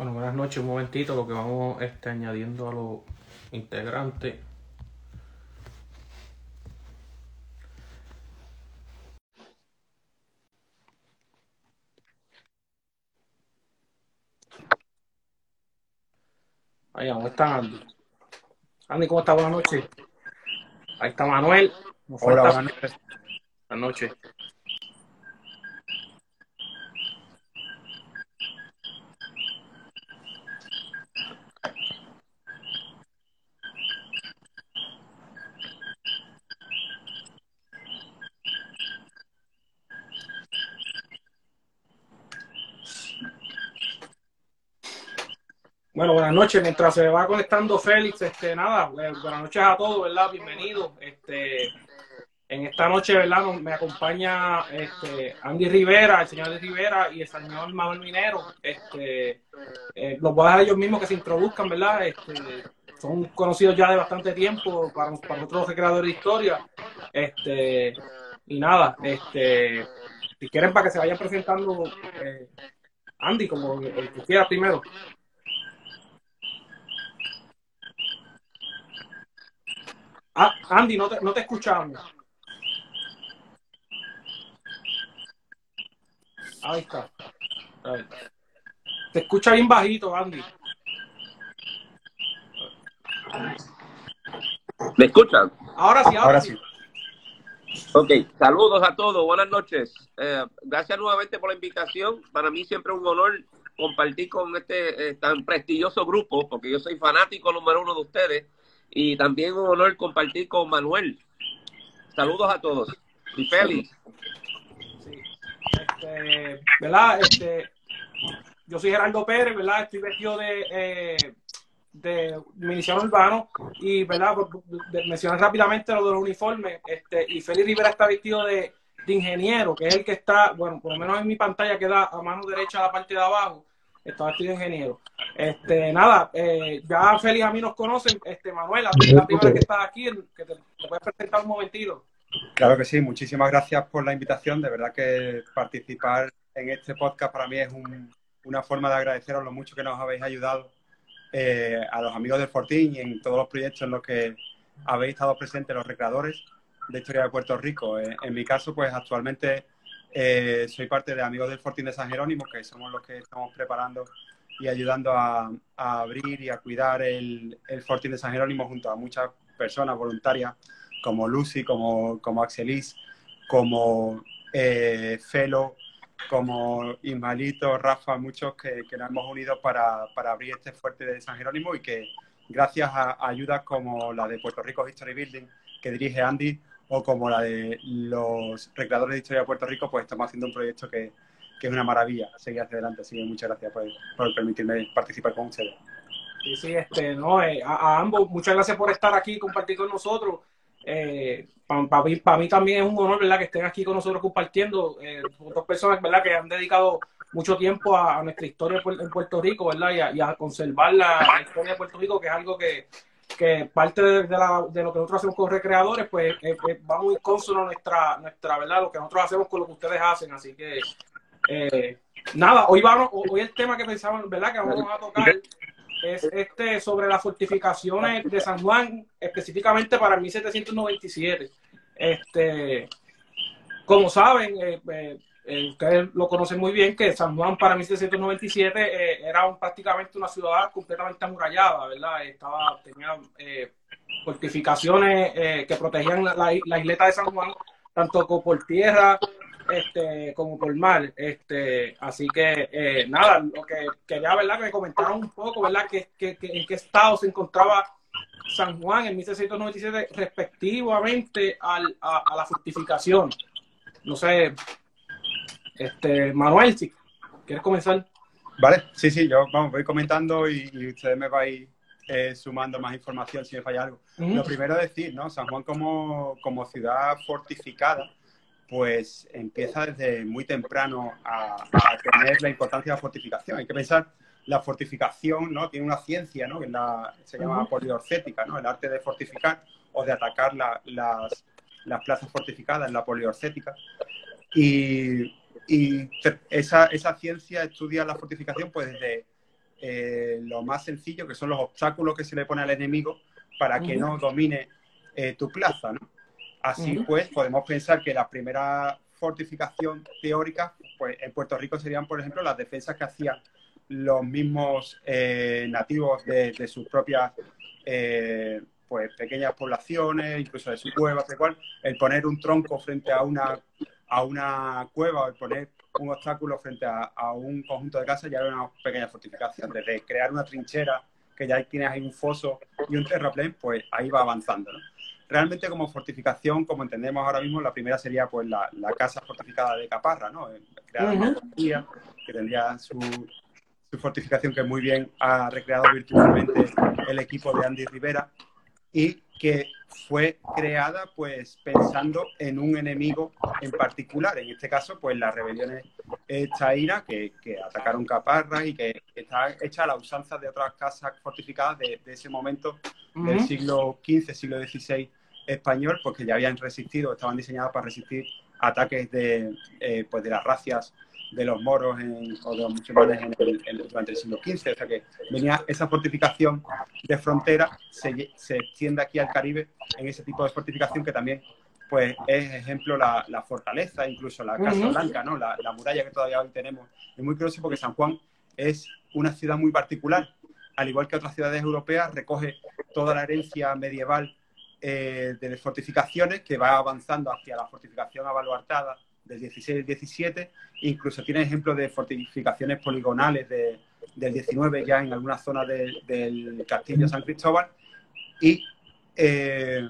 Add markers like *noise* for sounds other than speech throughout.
Bueno, buenas noches, un momentito, lo que vamos este, añadiendo a los integrantes. Ahí, ¿dónde está Andy? Andy, ¿cómo está? Buenas noches. Ahí está Manuel. Hola, buenas noches. Buenas noches. Bueno, buenas Mientras se va conectando Félix, este, nada, eh, buenas noches a todos, ¿verdad? Bienvenidos. Este, en esta noche, ¿verdad? Me acompaña este, Andy Rivera, el señor Andy Rivera y el señor Manuel Minero. Este, eh, los voy a dejar ellos mismos que se introduzcan, ¿verdad? Este, son conocidos ya de bastante tiempo para, para nosotros los creadores de historia. Este, y nada, este, si quieren para que se vayan presentando, eh, Andy, como el que quiera primero. Ah, Andy, no te, no te escuchamos. Ahí está. Te escucha bien bajito, Andy. ¿Me escuchan? Ahora sí, ahora, Ahora sí. sí. Ok, saludos a todos, buenas noches. Eh, gracias nuevamente por la invitación. Para mí siempre es un honor compartir con este eh, tan prestigioso grupo, porque yo soy fanático número uno de ustedes, y también un honor compartir con Manuel. Saludos a todos. Y Félix. Este, ¿verdad? Este, yo soy Gerardo Pérez, ¿verdad? Estoy vestido de, eh, de miliciano urbano y, ¿verdad? De- mencionar rápidamente lo de los uniformes. Este, y Félix Rivera está vestido de, de ingeniero, que es el que está, bueno, por lo menos en mi pantalla queda a mano derecha la parte de abajo. Está vestido de ingeniero. Este, nada, eh, ya Félix a mí nos conocen. Este, Manuela, tú la primera que está aquí, que te, te puedes presentar un momentito. Claro que sí, muchísimas gracias por la invitación. De verdad que participar en este podcast para mí es un- una forma de agradeceros lo mucho que nos habéis ayudado eh, a los amigos del Fortín y en todos los proyectos en los que habéis estado presentes los recreadores de Historia de Puerto Rico. Eh, en mi caso, pues actualmente eh, soy parte de Amigos del Fortín de San Jerónimo, que somos los que estamos preparando y ayudando a, abrir y a cuidar el, Fortín de San Jerónimo junto a muchas personas voluntarias como Lucy, como, Axelis, como eh, Felo, como Ismaelito, Rafa, muchos que, nos hemos unido para, para abrir este fuerte de San Jerónimo y que gracias a, a ayudas como la de Puerto Rico History Building que dirige Andy o como la de los recreadores de historia de Puerto Rico, pues estamos haciendo un proyecto que, que es una maravilla seguir hacia adelante. Así que muchas gracias por, por permitirme participar con ustedes. Sí, sí, este, no, eh, a, a ambos, muchas gracias por estar aquí y compartir con nosotros. para mí, pa mí también es un honor, ¿verdad?, que estén aquí con nosotros compartiendo. Eh, otras personas, ¿verdad?, que han dedicado mucho tiempo a, a nuestra historia en Puerto Rico, ¿verdad?, y a, y a conservar la, la, historia de Puerto Rico, que es algo que, que parte de, la, de, lo que nosotros hacemos con recreadores, pues eh, eh, va muy consono nuestra, nuestra, ¿verdad?, lo que nosotros hacemos con lo que ustedes hacen. Así que, eh, nada, hoy, vamos, hoy el tema que pensaban, ¿verdad?, que vamos a tocar es este sobre las fortificaciones de San Juan, específicamente para 1797. Este, como saben, eh, eh, ustedes lo conocen muy bien, que San Juan para 1797 eh, era prácticamente una ciudad completamente amurallada, ¿verdad? Estaba, tenía eh, fortificaciones eh, que protegían la, la, isleta de San Juan, tanto por tierra este, como por mar. Este, así que, eh, nada, lo que quería, ¿verdad? Que me comentaron un poco, ¿verdad? Que, en qué estado se encontraba San Juan en 1697 respectivamente al, a, la fortificación. No sé, este, Manuel, si quieres comenzar. Vale, sí, sí, yo vamos, voy comentando y, y ustedes me vais eh, sumando más información si me falla algo. Lo primero es decir, ¿no? San Juan como, como ciudad fortificada, pues empieza desde muy temprano a, a, tener la importancia de la fortificación. Hay que pensar, la fortificación ¿no? tiene una ciencia, ¿no? que la, se llama poliorcética, ¿no? el arte de fortificar o de atacar la, las, las, plazas fortificadas la poliorcética. Y, y esa, esa, ciencia estudia la fortificación pues desde eh, lo más sencillo, que son los obstáculos que se le pone al enemigo para que no domine eh, tu plaza, ¿no? Así pues, podemos pensar que la primera fortificación teórica, pues en Puerto Rico serían, por ejemplo, las defensas que hacían los mismos eh, nativos de, sus propias pues pequeñas poblaciones, incluso de sus cuevas, de cual, el poner un tronco frente a una, a una cueva o poner un obstáculo frente a, un conjunto de casas ya era una pequeña fortificación. Desde crear una trinchera, que ya tienes ahí un foso y un terraplén, pues ahí va avanzando. Realmente como fortificación, como entendemos ahora mismo, la primera sería pues la, casa fortificada de Caparra, ¿no? Crear una que tendría su, su fortificación que muy bien ha recreado virtualmente el equipo de Andy Rivera y que fue creada pues pensando en un enemigo en particular, en este caso pues las rebeliones chaínas que, que atacaron Caparra y que está hecha a la usanza de otras casas fortificadas de, ese momento del siglo XV, siglo XVI español, porque ya habían resistido, estaban diseñadas para resistir ataques de, eh, pues de las racias de los moros o de los musulmanes durante el siglo XV. O sea que venía esa fortificación de frontera, se, se, extiende aquí al Caribe en ese tipo de fortificación que también pues es ejemplo la, la fortaleza, incluso la Casa Blanca, ¿no? La, la, muralla que todavía hoy tenemos. Es muy curioso porque San Juan es una ciudad muy particular. Al igual que otras ciudades europeas, recoge toda la herencia medieval eh, de las fortificaciones que va avanzando hacia la fortificación abaluartada del 16 y 17, incluso tiene ejemplos de fortificaciones poligonales de, del 19 ya en algunas zonas del castillo San Cristóbal. Y eh,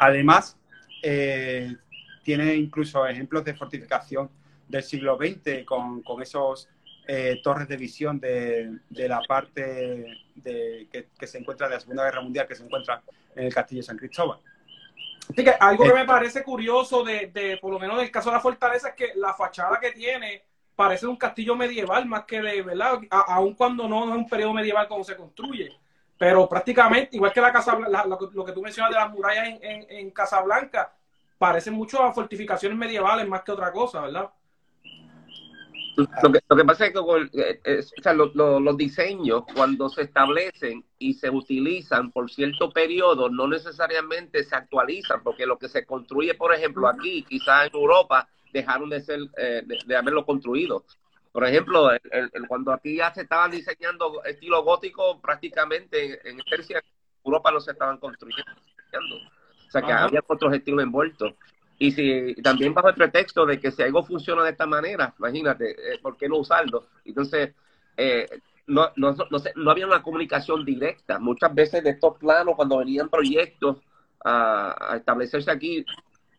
además eh, tiene incluso ejemplos de fortificación del siglo XX con, con esos eh, torres de visión de, de la parte de, que, se encuentra de la Segunda Guerra Mundial, que se encuentra en el castillo San Cristóbal. Así que algo que me parece curioso de, de, por lo menos en el caso de la fortaleza, es que la fachada que tiene parece un castillo medieval más que de, ¿verdad? aun cuando no es un periodo medieval cuando se construye. Pero prácticamente, igual que la casa, lo, que tú mencionas de las murallas en, en, en Casablanca, parece mucho a fortificaciones medievales más que otra cosa, ¿verdad? Lo que, lo que, pasa es que eh, eh, o sea, los diseños, cuando se establecen y se utilizan por cierto periodo, no necesariamente se actualizan, porque lo que se construye, por ejemplo, aquí, quizás en Europa, dejaron de ser, eh, de, haberlo construido. Por ejemplo, cuando aquí ya se estaban diseñando estilo gótico, prácticamente en, en Europa no se estaban construyendo. O sea, que había otros estilos envueltos. Y si también bajo el pretexto de que si algo funciona de esta manera, imagínate, eh, ¿por qué no usarlo? Entonces, eh, no, no, no, no, había una comunicación directa. Muchas veces de estos planos, cuando venían proyectos a, establecerse aquí,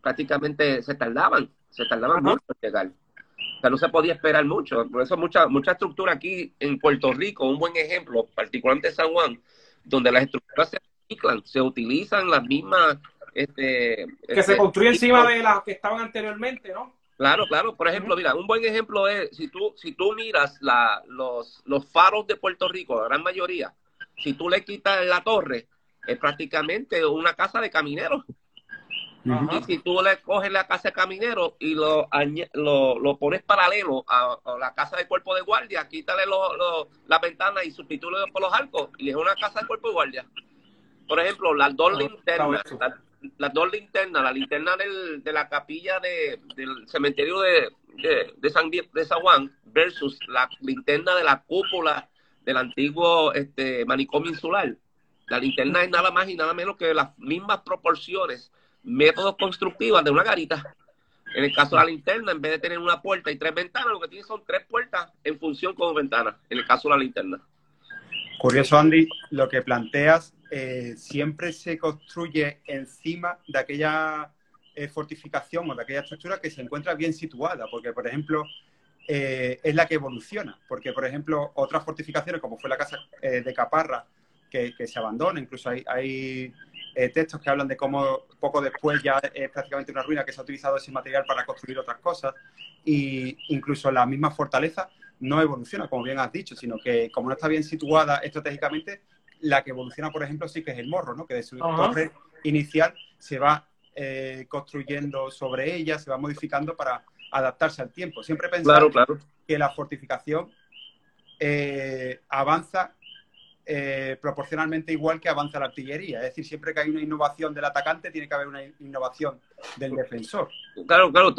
prácticamente se tardaban, se tardaban mucho en llegar. O sea, no se podía esperar mucho. Por eso mucha, mucha estructura aquí en Puerto Rico, un buen ejemplo, particularmente en San Juan, donde las estructuras se reciclan, se utilizan las mismas este, que se construye encima de las que estaban anteriormente, ¿no? Claro, claro. Por ejemplo, mira, un buen ejemplo es, si tú, si tú miras la, los, los faros de Puerto Rico, la gran mayoría, si tú le quitas la torre, es prácticamente una casa de camineros. Y si tú le coges la casa de camineros y lo, lo, lo pones paralelo a, la casa de cuerpo de guardia, quítale la ventana y sustituye por los arcos y es una casa de cuerpo de guardia. Por ejemplo, las dos linternas, las dos linternas, la linterna del, de la capilla de, del cementerio de, de, San, de San Juan versus la linterna de la cúpula del antiguo este, manicomio insular. La linterna es nada más y nada menos que las mismas proporciones, métodos constructivos de una garita. En el caso de la linterna, en vez de tener una puerta y tres ventanas, lo que tiene son tres puertas en función con ventanas, en el caso de la linterna. Curioso, Andy, lo que planteas eh, siempre se construye encima de aquella eh, fortificación o de aquella estructura que se encuentra bien situada, porque, por ejemplo, eh, es la que evoluciona, porque, por ejemplo, otras fortificaciones, como fue la casa de Caparra, que, se abandona, incluso hay, hay textos que hablan de cómo poco después ya es prácticamente una ruina que se ha utilizado ese material para construir otras cosas, y incluso la misma fortaleza no evoluciona, como bien has dicho, sino que como no está bien situada estratégicamente, la que evoluciona, por ejemplo, sí que es el morro, ¿no? Que de su torre inicial se va eh, construyendo sobre ella, se va modificando para adaptarse al tiempo. Siempre he pensado que la fortificación eh, avanza eh, proporcionalmente igual que avanza la artillería. Es decir, siempre que hay una innovación del atacante, tiene que haber una innovación del defensor. Claro, claro.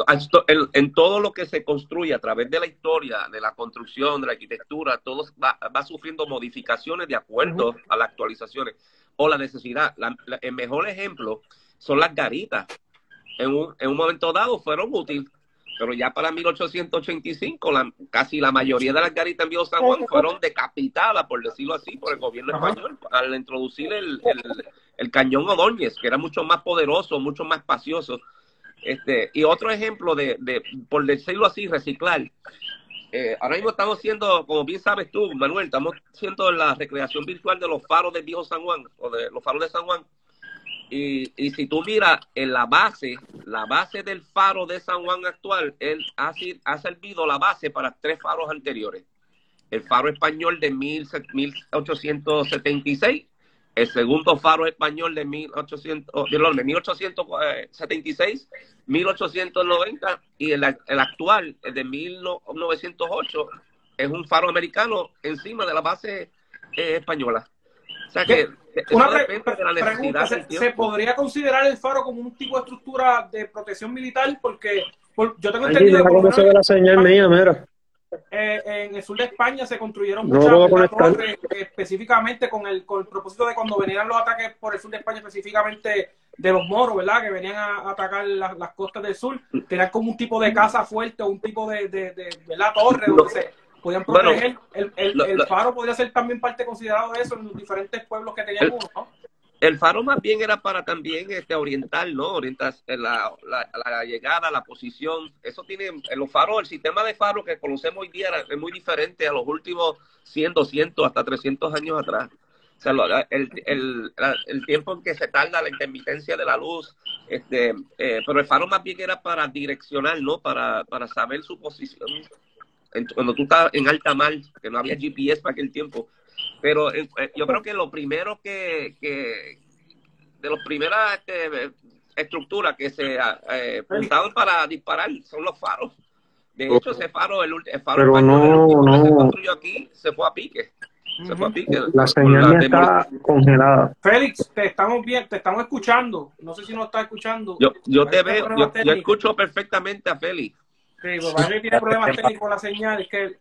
En, todo lo que se construye a través de la historia, de la construcción, de la arquitectura, todo va, sufriendo modificaciones de acuerdo a las actualizaciones o la necesidad. el mejor ejemplo son las garitas. En un, en un momento dado fueron útiles pero ya para 1885 la, casi la mayoría de las garitas en Viejo San Juan fueron decapitadas, por decirlo así, por el gobierno español al introducir el, el, cañón Ordóñez, que era mucho más poderoso, mucho más espacioso. Este, y otro ejemplo de, de por decirlo así, reciclar. Eh, ahora mismo estamos haciendo, como bien sabes tú, Manuel, estamos haciendo la recreación virtual de los faros de Viejo San Juan, o de los faros de San Juan y, y, si tú miras en la base, la base del faro de San Juan actual, él ha, ha servido la base para tres faros anteriores. El faro español de 1876, el segundo faro español de 1800, de 1876, 1890 y el, el actual, el de 1908, es un faro americano encima de la base eh, española. O sea que una pregunta, ¿se, podría considerar el faro como un tipo de estructura de protección militar? Porque yo tengo entendido que la señal mía, mira. Eh, en el sur de España se construyeron muchas torres específicamente con el, con el propósito de cuando venían los ataques por el sur de España, específicamente de los moros, ¿verdad? Que venían a, atacar las, costas del sur, tenían como un tipo de casa fuerte o un tipo de, de, de, torre donde se podían proteger. el, el, faro podría ser también parte considerado de eso en los diferentes pueblos que teníamos, ¿no? El faro más bien era para también este, orientar, ¿no? Orientar eh, la, la, llegada, la posición. Eso tiene, en los faros, el sistema de faros que conocemos hoy día es muy diferente a los últimos 100, 200, hasta 300 años atrás. O sea, el, el, el, tiempo en que se tarda la intermitencia de la luz, este, eh, pero el faro más bien era para direccionar, ¿no? Para, para saber su posición cuando tú estás en alta mar, que no había GPS para aquel tiempo. Pero eh, eh, yo creo que lo primero que, que de las primeras este, estructuras que se eh, para disparar son los faros. De hecho, ese faro, el, faro Pero no, no. se construyó aquí, se fue a pique. Se fue a pique. La señal está congelada. Félix, te estamos bien, te estamos escuchando. No sé si nos estás escuchando. Yo, yo te veo, yo, yo, escucho perfectamente a Félix. Sí, pues tiene problemas técnicos con la señal, es que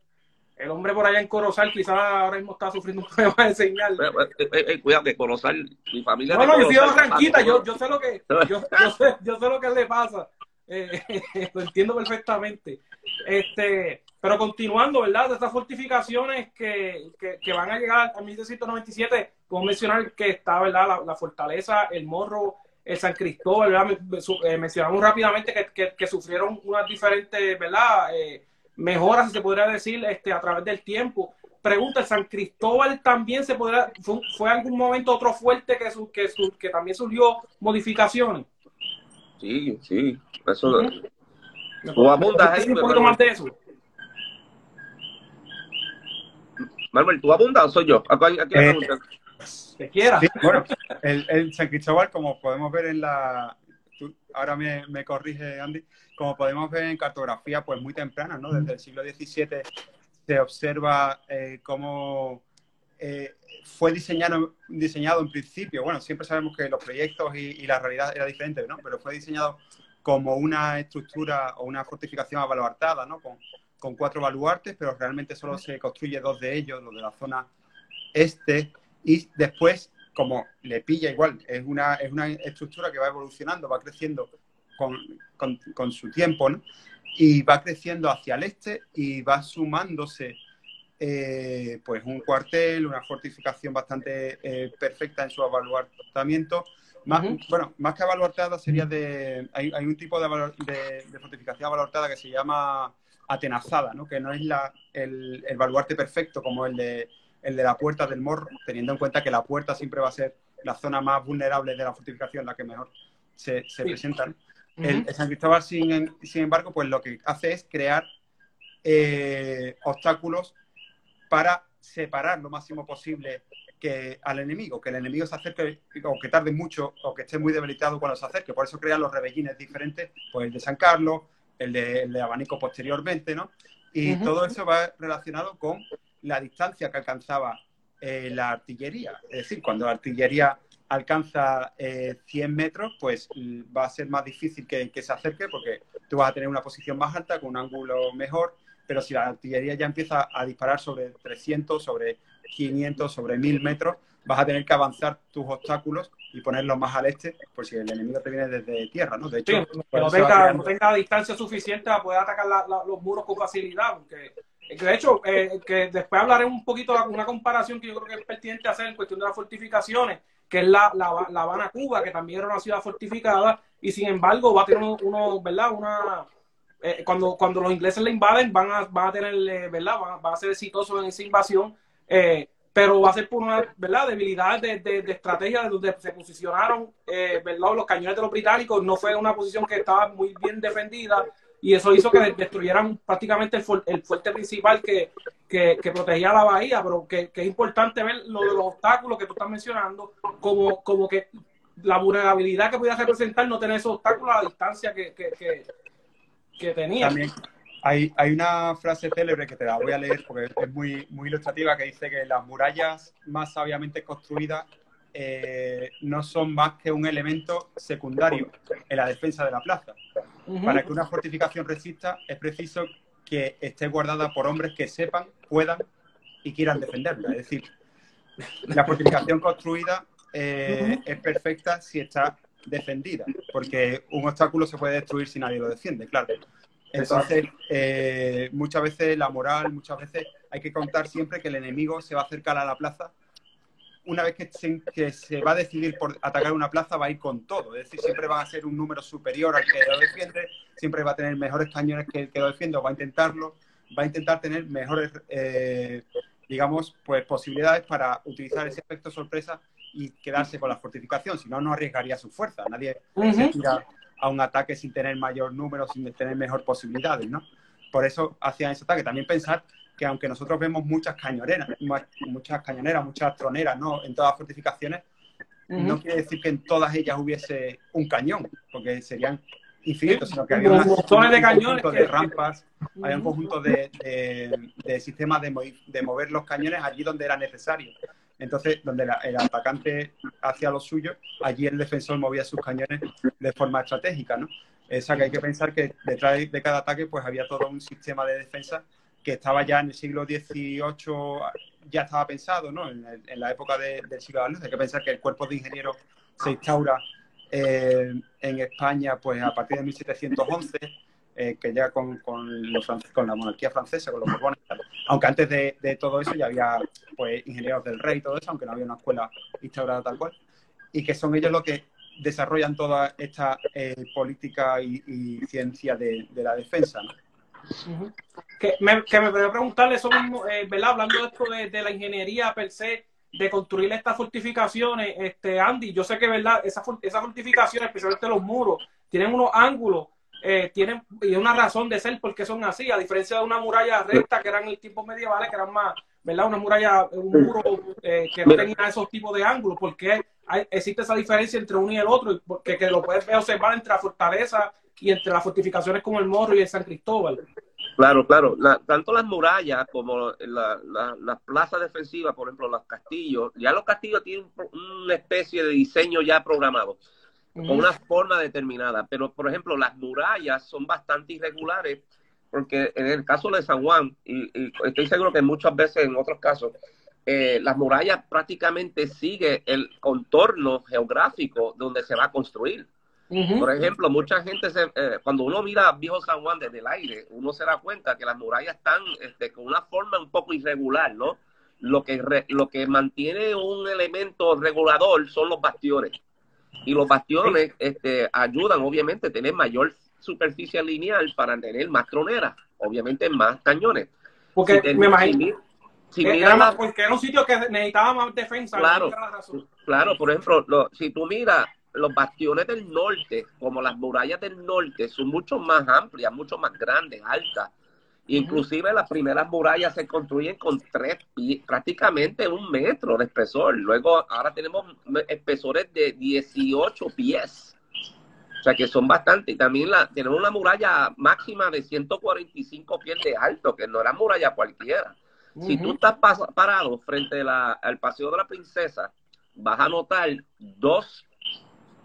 el, hombre por allá en Corozal quizás ahora mismo está sufriendo un *laughs* problema de señal. Eh, eh, eh, cuidado, que Corozal, mi familia... No, no, yo estoy tranquila, yo, yo, sé lo que, *laughs* yo, yo, sé, yo sé lo que le pasa. *laughs* lo entiendo perfectamente. Este, pero continuando, ¿verdad? De estas fortificaciones que, que, que van a llegar a 1797, podemos mencionar que está, ¿verdad? La, la fortaleza, el morro, el San Cristóbal, ¿verdad? Eh, mencionamos rápidamente que, sufrieron unas diferentes, ¿verdad? Eh, mejoras, si se podría decir, este, a través del tiempo. Pregunta, ¿el San Cristóbal también se podrá, fue, algún momento otro fuerte que, su, que, su, que también surgió modificaciones? Sí, sí, eso. ¿Tú abundas ahí? Un poquito más de eso. Manuel, ¿tú abundas o soy yo? Aquí, aquí eh, que quiera. bueno, *laughs* el, San Cristóbal, como podemos ver en la. ahora me, me, corrige Andy, como podemos ver en cartografía, pues muy temprana, ¿no? Desde el siglo XVII se observa eh, cómo eh, fue diseñado, diseñado en principio. Bueno, siempre sabemos que los proyectos y, la realidad era diferente, ¿no? Pero fue diseñado como una estructura o una fortificación abaluartada, ¿no? Con, con cuatro baluartes, pero realmente solo se construye dos de ellos, los de la zona este y después, como le pilla igual, es una, es una estructura que va evolucionando, va creciendo con, con, su tiempo, ¿no? Y va creciendo hacia el este y va sumándose eh, pues un cuartel, una fortificación bastante eh, perfecta en su avaluamiento. Más, Bueno, más que avaluartada sería de... Hay, hay un tipo de, de, fortificación avaluartada que se llama atenazada, ¿no? que no es la, el, el baluarte perfecto como el de el de la puerta del morro, teniendo en cuenta que la puerta siempre va a ser la zona más vulnerable de la fortificación, la que mejor se, se presentan. el, San Cristóbal, sin, sin, embargo, pues lo que hace es crear eh, obstáculos para separar lo máximo posible que al enemigo, que el enemigo se acerque o que tarde mucho o que esté muy debilitado cuando se acerque. Por eso crean los rebellines diferentes, pues el de San Carlos, el de, el de abanico posteriormente, ¿no? Y todo eso va relacionado con la distancia que alcanzaba eh, la artillería. Es decir, cuando la artillería alcanza 100 metros, pues va a ser más difícil que, que se acerque porque tú vas a tener una posición más alta con un ángulo mejor pero si la artillería ya empieza a disparar sobre 300, sobre 500, sobre 1000 metros, vas a tener que avanzar tus obstáculos y ponerlos más al este, por si el enemigo te viene desde tierra, ¿no? De hecho, sí, no tenga, no tenga, distancia suficiente para poder atacar la, la, los muros con facilidad. Porque, de hecho, eh, que después hablaré un poquito de una comparación que yo creo que es pertinente hacer en cuestión de las fortificaciones, que es la, la, la Habana, Cuba, que también era una ciudad fortificada, y sin embargo va a tener uno, uno ¿verdad? Una, eh, cuando, cuando los ingleses la invaden, van a, van a tener, eh, ¿verdad? Van, a ser exitosos en esa invasión, eh, pero va a ser por una, ¿verdad? Debilidad de, de, estrategia de donde se posicionaron, ¿verdad? Los cañones de los británicos no fue una posición que estaba muy bien defendida y eso hizo que destruyeran prácticamente el, el fuerte principal que, que, que, protegía la bahía, pero que, que, es importante ver lo de los obstáculos que tú estás mencionando, como, como que la vulnerabilidad que podía representar no tener esos obstáculos a la distancia que, que, que tenía. También hay, hay una frase célebre que te la voy a leer porque es muy, muy ilustrativa que dice que las murallas más sabiamente construidas eh, no son más que un elemento secundario en la defensa de la plaza. Para que una fortificación resista es preciso que esté guardada por hombres que sepan, puedan y quieran defenderla. Es decir, la fortificación construida eh, es perfecta si está defendida, porque un obstáculo se puede destruir si nadie lo defiende, claro. Entonces, eh, muchas veces la moral, muchas veces hay que contar siempre que el enemigo se va a acercar a la plaza. Una vez que se, que se va a decidir por atacar una plaza, va a ir con todo. Es decir, siempre va a ser un número superior al que lo defiende, siempre va a tener mejores cañones que el que lo defiende, o va a intentarlo, va a intentar tener mejores, eh, digamos, pues posibilidades para utilizar ese efecto sorpresa y quedarse con la fortificación, si no, no arriesgaría su fuerza. Nadie se tira a un ataque sin tener mayor número, sin tener mejor posibilidades, ¿no? Por eso hacían ese ataque. También pensar que aunque nosotros vemos muchas cañoneras, muchas cañoneras, muchas troneras, ¿no? En todas las fortificaciones, no quiere decir que en todas ellas hubiese un cañón, porque serían infinitos, sino que había un de cañones conjunto de rampas, había un conjunto de, de, sistemas de, de mover los cañones allí donde era necesario. Entonces, donde el atacante hacía lo suyo, allí el defensor movía sus cañones de forma estratégica, ¿no? Esa que hay que pensar que detrás de cada ataque pues había todo un sistema de defensa que estaba ya en el siglo XVIII, ya estaba pensado, ¿no? En, la época del siglo de la luz. Hay que pensar que el cuerpo de ingenieros se instaura eh, en España pues a partir de 1711 eh, que ya con, con, la monarquía francesa, con los borbones, aunque antes de, todo eso ya había pues ingenieros del rey y todo eso, aunque no había una escuela instaurada tal cual, y que son ellos los que desarrollan toda esta eh, política y, y, ciencia de, de la defensa. ¿no? Que, me, que me voy preguntarle eso eh, ¿verdad? Hablando de esto de, de, la ingeniería per se, de construir estas fortificaciones, este Andy, yo sé que, ¿verdad? Esas, esas fortificaciones, especialmente los muros, tienen unos ángulos eh, tienen y una razón de ser porque son así, a diferencia de una muralla recta que eran en tiempos medievales, que eran más, ¿verdad? Una muralla, un muro eh, que no tenía esos tipos de ángulos, porque hay, existe esa diferencia entre uno y el otro, porque que lo puedes observar entre la fortaleza y entre las fortificaciones como el Morro y el San Cristóbal. Claro, claro. La, tanto las murallas como las la, la plazas defensivas, por ejemplo, los castillos, ya los castillos tienen una especie de diseño ya programado con una forma determinada. Pero, por ejemplo, las murallas son bastante irregulares, porque en el caso de San Juan, y, y estoy seguro que muchas veces en otros casos, eh, las murallas prácticamente sigue el contorno geográfico donde se va a construir. Uh -huh. Por ejemplo, mucha gente, se, eh, cuando uno mira viejo San Juan desde el aire, uno se da cuenta que las murallas están este, con una forma un poco irregular, ¿no? Lo que, re, lo que mantiene un elemento regulador son los bastiones. Y los bastiones este, ayudan, obviamente, a tener mayor superficie lineal para tener más troneras, obviamente más cañones. Porque si me imagino. Si era, más, porque era un sitio que necesitaba más defensa. Claro, claro por ejemplo, lo, si tú miras los bastiones del norte, como las murallas del norte, son mucho más amplias, mucho más grandes, altas. Inclusive las primeras murallas se construyen con tres pies, prácticamente un metro de espesor. Luego ahora tenemos espesores de 18 pies. O sea que son bastante. Y también la, tenemos una muralla máxima de 145 pies de alto, que no era muralla cualquiera. Si tú estás parado frente al Paseo de la Princesa, vas a notar dos,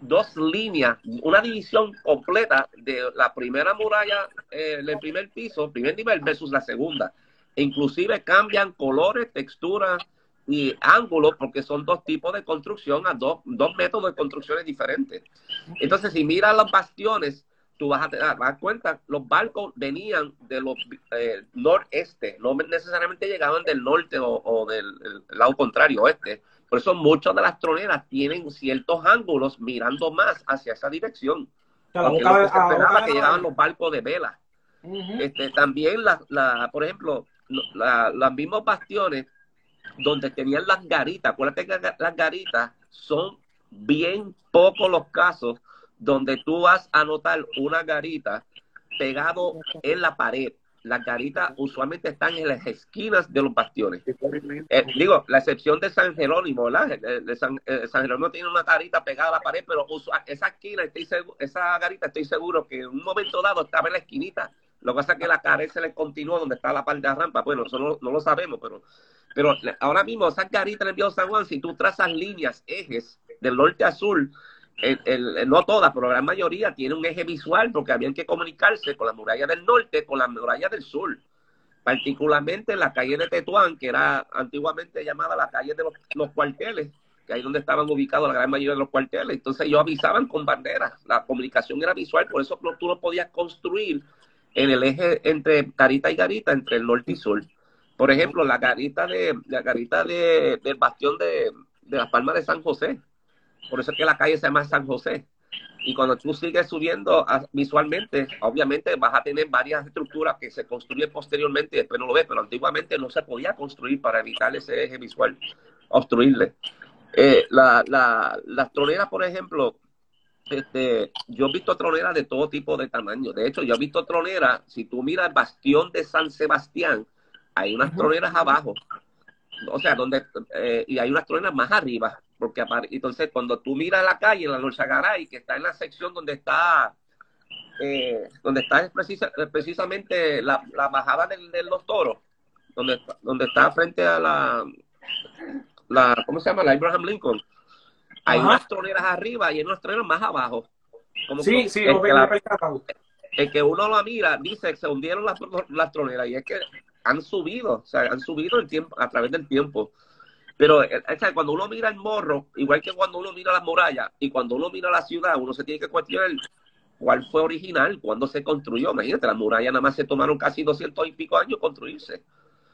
dos líneas, una división completa de la primera muralla, eh, el primer piso, primer nivel versus la segunda. Inclusive cambian colores, texturas y ángulos porque son dos tipos de construcción, a dos, dos métodos de construcciones diferentes. Entonces, si miras los bastiones, tú vas a dar cuenta, los barcos venían de los eh, noreste, no necesariamente llegaban del norte o, del lado contrario, oeste. Por eso muchas de las troneras tienen ciertos ángulos mirando más hacia esa dirección. Claro, porque se esperaba que llegaban los barcos de vela. este, también, la, la, por ejemplo, la, los mismos bastiones donde tenían las garitas, acuérdate que las garitas son bien pocos los casos donde tú vas a notar una garita pegado en la pared. Las garitas usualmente están en las esquinas de los bastiones. Eh, digo, la excepción de San Jerónimo, ¿verdad? De San, eh, San, Jerónimo tiene una garita pegada a la pared, pero esa esquina, estoy seguro, esa garita estoy seguro que en un momento dado estaba en la esquinita. Lo que pasa es que la pared se le continuó donde está la parte de rampa. Bueno, eso no, lo sabemos, pero, pero ahora mismo esas garitas en el Viejo San Juan, si tú trazas líneas, ejes, del norte a sur, el, no todas, pero la gran mayoría tiene un eje visual porque habían que comunicarse con la muralla del norte, con la muralla del sur. Particularmente en la calle de Tetuán, que era antiguamente llamada la calle de los, cuarteles, que ahí donde estaban ubicados la gran mayoría de los cuarteles. Entonces ellos avisaban con banderas. La comunicación era visual, por eso tú no podías construir en el eje entre garita y garita, entre el norte y sur. Por ejemplo, la garita de la garita de, del bastión de, de las Palmas de San José por eso es que la calle se llama San José. Y cuando tú sigues subiendo visualmente, obviamente vas a tener varias estructuras que se construyen posteriormente y después no lo ves, pero antiguamente no se podía construir para evitar ese eje visual, obstruirle. Eh, la, las troneras, por ejemplo, este, yo he visto troneras de todo tipo de tamaño. De hecho, yo he visto troneras, si tú miras el bastión de San Sebastián, hay unas troneras abajo. O sea, donde, eh, y hay unas troneras más arriba porque entonces cuando tú miras la calle, la Garay, que está en la sección donde está eh, donde está precisamente la, bajada de, los toros, donde, donde está frente a la, la, ¿cómo se llama? La Abraham Lincoln. Hay unas troneras arriba y hay unas troneras más abajo. sí, sí, el, que el que uno la mira dice que se hundieron las, las troneras y es que han subido, o sea, han subido el tiempo, a través del tiempo. Pero eh, cuando uno mira el morro, igual que cuando uno mira las murallas y cuando uno mira la ciudad, uno se tiene que cuestionar cuál fue original, cuándo se construyó. Imagínate, las murallas nada más se tomaron casi 200 y pico años construirse.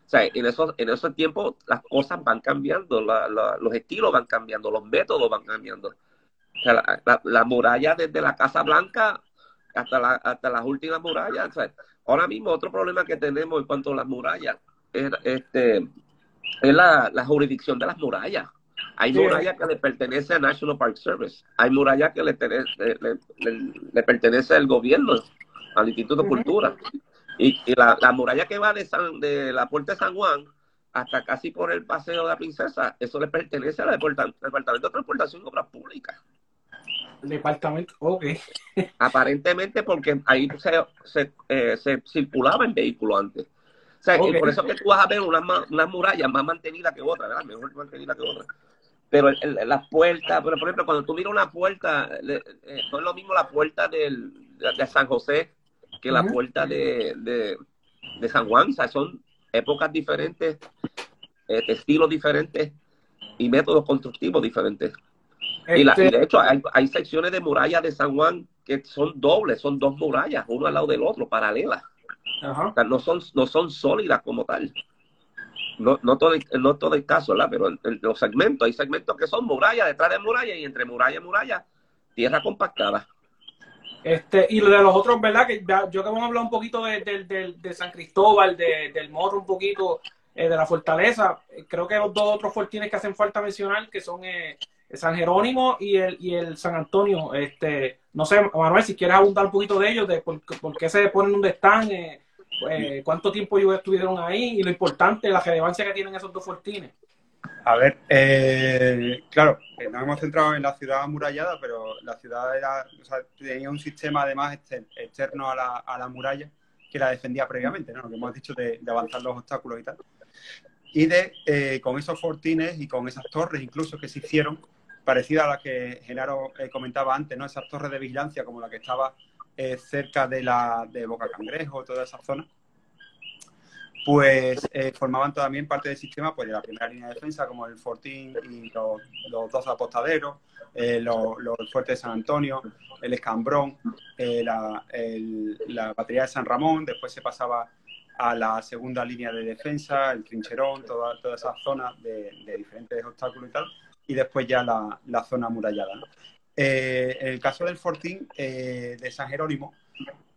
O sea, en esos, en esos tiempos las cosas van cambiando, los estilos van cambiando, los métodos van cambiando. O sea, la, muralla desde la Casa Blanca hasta, la, hasta las últimas murallas. Ahora mismo otro problema que tenemos en cuanto a las murallas es este, es la, jurisdicción de las murallas. Hay murallas que le pertenece a National Park Service. Hay murallas que le, le, pertenece al gobierno, al Instituto de Cultura. Y, la, muralla que va de, de la Puerta de San Juan hasta casi por el Paseo de la Princesa, eso le pertenece al Departamento de Transportación y Obras Públicas. Departamento, ok. *laughs* Aparentemente porque ahí se, se, eh, se circulaba en vehículo antes por eso que tú vas a ver unas una murallas más mantenidas que otras, ¿verdad? Mejor mantenida que otras. Pero las puertas, pero por ejemplo, cuando tú miras una puerta, eh, no es lo mismo la puerta del, de, San José que la puerta de, de, San Juan. O sea, son épocas diferentes, eh, estilos diferentes y métodos constructivos diferentes. Y, la, y, de hecho, hay, hay secciones de murallas de San Juan que son dobles, son dos murallas, uno al lado del otro, paralelas no, son, no son sólidas como tal. No, no, todo, el, no todo el caso, ¿verdad? Pero los segmentos, hay segmentos que son murallas detrás de muralla y entre muralla y muralla, tierra compactada. Este, y de los otros, ¿verdad? Que yo que vamos a hablar un poquito de, de, San Cristóbal, del morro un poquito, eh, de la fortaleza. Creo que los dos otros fortines que hacen falta mencionar, que son eh, San Jerónimo y el, y el San Antonio. Este, no sé, Manuel, si quieres abundar un poquito de ellos, de por, qué se ponen donde están, eh, pues, cuánto tiempo ellos estuvieron ahí y lo importante, la relevancia que tienen esos dos fortines. A ver, eh, claro, eh, nos hemos centrado en la ciudad amurallada, pero la ciudad era, o sea, tenía un sistema además externo a la, a la muralla que la defendía previamente, ¿no? Lo que hemos dicho de, avanzar los obstáculos y tal. Y de, eh, con esos fortines y con esas torres incluso que se hicieron, parecida a la que Genaro eh, comentaba antes, ¿no? Esas torres de vigilancia como la que estaba eh, cerca de la de Boca Cangrejo, toda esa zona, pues eh, formaban también parte del sistema pues, de la primera línea de defensa, como el Fortín y los, dos apostaderos, los, los fuertes de San Antonio, el Escambrón, la, el, la batería de San Ramón, después se pasaba a la segunda línea de defensa, el trincherón, toda, toda esa zona de, de diferentes obstáculos y tal, y después ya la, la zona amurallada. Eh, en el caso del Fortín eh, de San Jerónimo,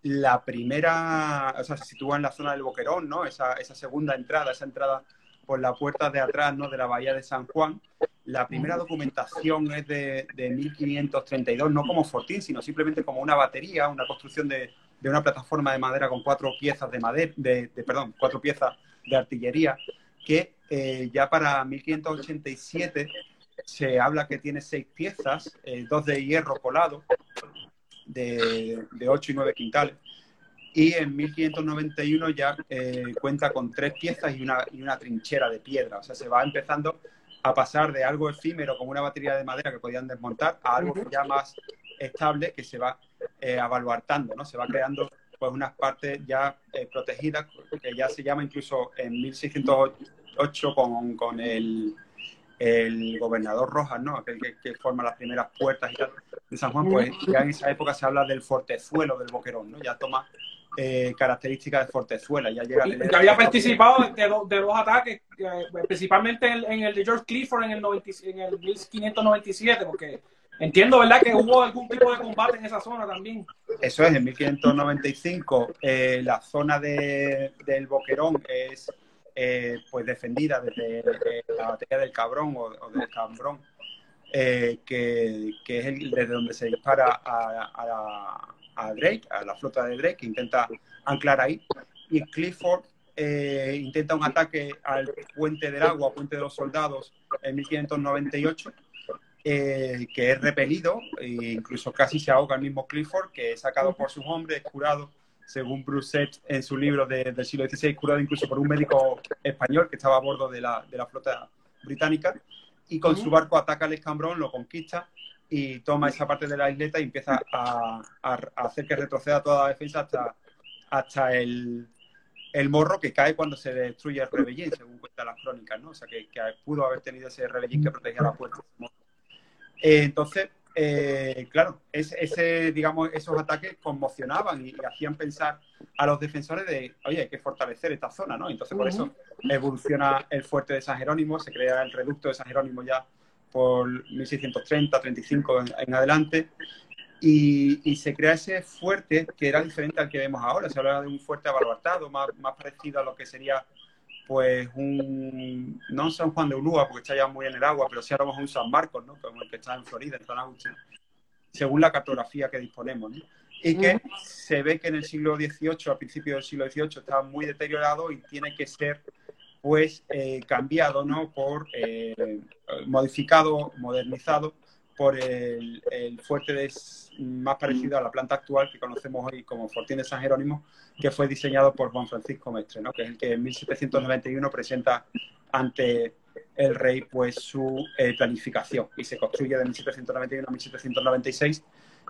la primera, o sea, se sitúa en la zona del Boquerón, ¿no? Esa, esa segunda entrada, esa entrada por la puerta de atrás, ¿no? De la bahía de San Juan. La primera documentación es de, de 1532, no como fortín, sino simplemente como una batería, una construcción de, de una plataforma de madera con cuatro piezas de madera, de, de, perdón, cuatro piezas de artillería, que eh, ya para 1587 se habla que tiene seis piezas, eh, dos de hierro colado, de, de 8 y 9 quintales. Y en 1591 ya eh, cuenta con tres piezas y una, y una trinchera de piedra. O sea, se va empezando a pasar de algo efímero como una batería de madera que podían desmontar a algo ya más estable que se va eh, avaluartando, ¿no? Se va creando pues unas partes ya eh, protegidas que ya se llama incluso en 1608 con, con el, el gobernador Rojas, ¿no? Aquel que, que, forma las primeras puertas y tal de San Juan, pues ya en esa época se habla del fortezuelo del Boquerón, ¿no? Ya toma eh, características de fortezuela, ya llega tener... había participado de, do, de, dos ataques, eh, principalmente en, en, el de George Clifford en el, 90, en el 1597, porque entiendo, ¿verdad?, que hubo algún tipo de combate en esa zona también. Eso es, en 1595 eh, la zona de, del Boquerón es eh, pues defendida desde la batalla del Cabrón o, del Cambrón, eh, que, que, es el, desde donde se dispara a, Drake, a la flota de Drake, que intenta anclar ahí. Y Clifford eh, intenta un ataque al puente del agua, puente de los soldados, en 1598. Eh, que es repelido e incluso casi se ahoga el mismo Clifford, que es sacado por sus hombres, curado según Bruce en su libro de, del siglo XVI, curado incluso por un médico español que estaba a bordo de la, de la flota británica, y con uh -huh. su barco ataca al escambrón, lo conquista y toma esa parte de la isleta y empieza a, a, a hacer que retroceda toda la defensa hasta, hasta el, el, morro que cae cuando se destruye el rebellín, según cuentan las crónicas, ¿no? O sea, que, que pudo haber tenido ese rebellín que protegía la puerta. Eh, entonces, eh, claro, ese, ese, digamos, esos ataques conmocionaban y, y, hacían pensar a los defensores de, oye, hay que fortalecer esta zona, ¿no? Entonces, por eso evoluciona el fuerte de San Jerónimo, se crea el reducto de San Jerónimo ya por 1630, 35 en, en adelante, y, y, se crea ese fuerte que era diferente al que vemos ahora. Se habla de un fuerte abarbatado, más, más parecido a lo que sería pues un, no San Juan de Ulúa, porque está ya muy en el agua, pero sí hablamos un San Marcos, ¿no? Como el que está en Florida, en San Agustín, según la cartografía que disponemos, ¿no? Y que uh -huh. se ve que en el siglo XVIII, a principios del siglo XVIII, estaba muy deteriorado y tiene que ser, pues, eh, cambiado, ¿no? Por, eh, modificado, modernizado, por el, el fuerte de, más parecido a la planta actual que conocemos hoy como Fortín de San Jerónimo, que fue diseñado por Juan Francisco Mestre, ¿no? que es el que en 1791 presenta ante el rey pues su eh, planificación y se construye de 1791 a 1796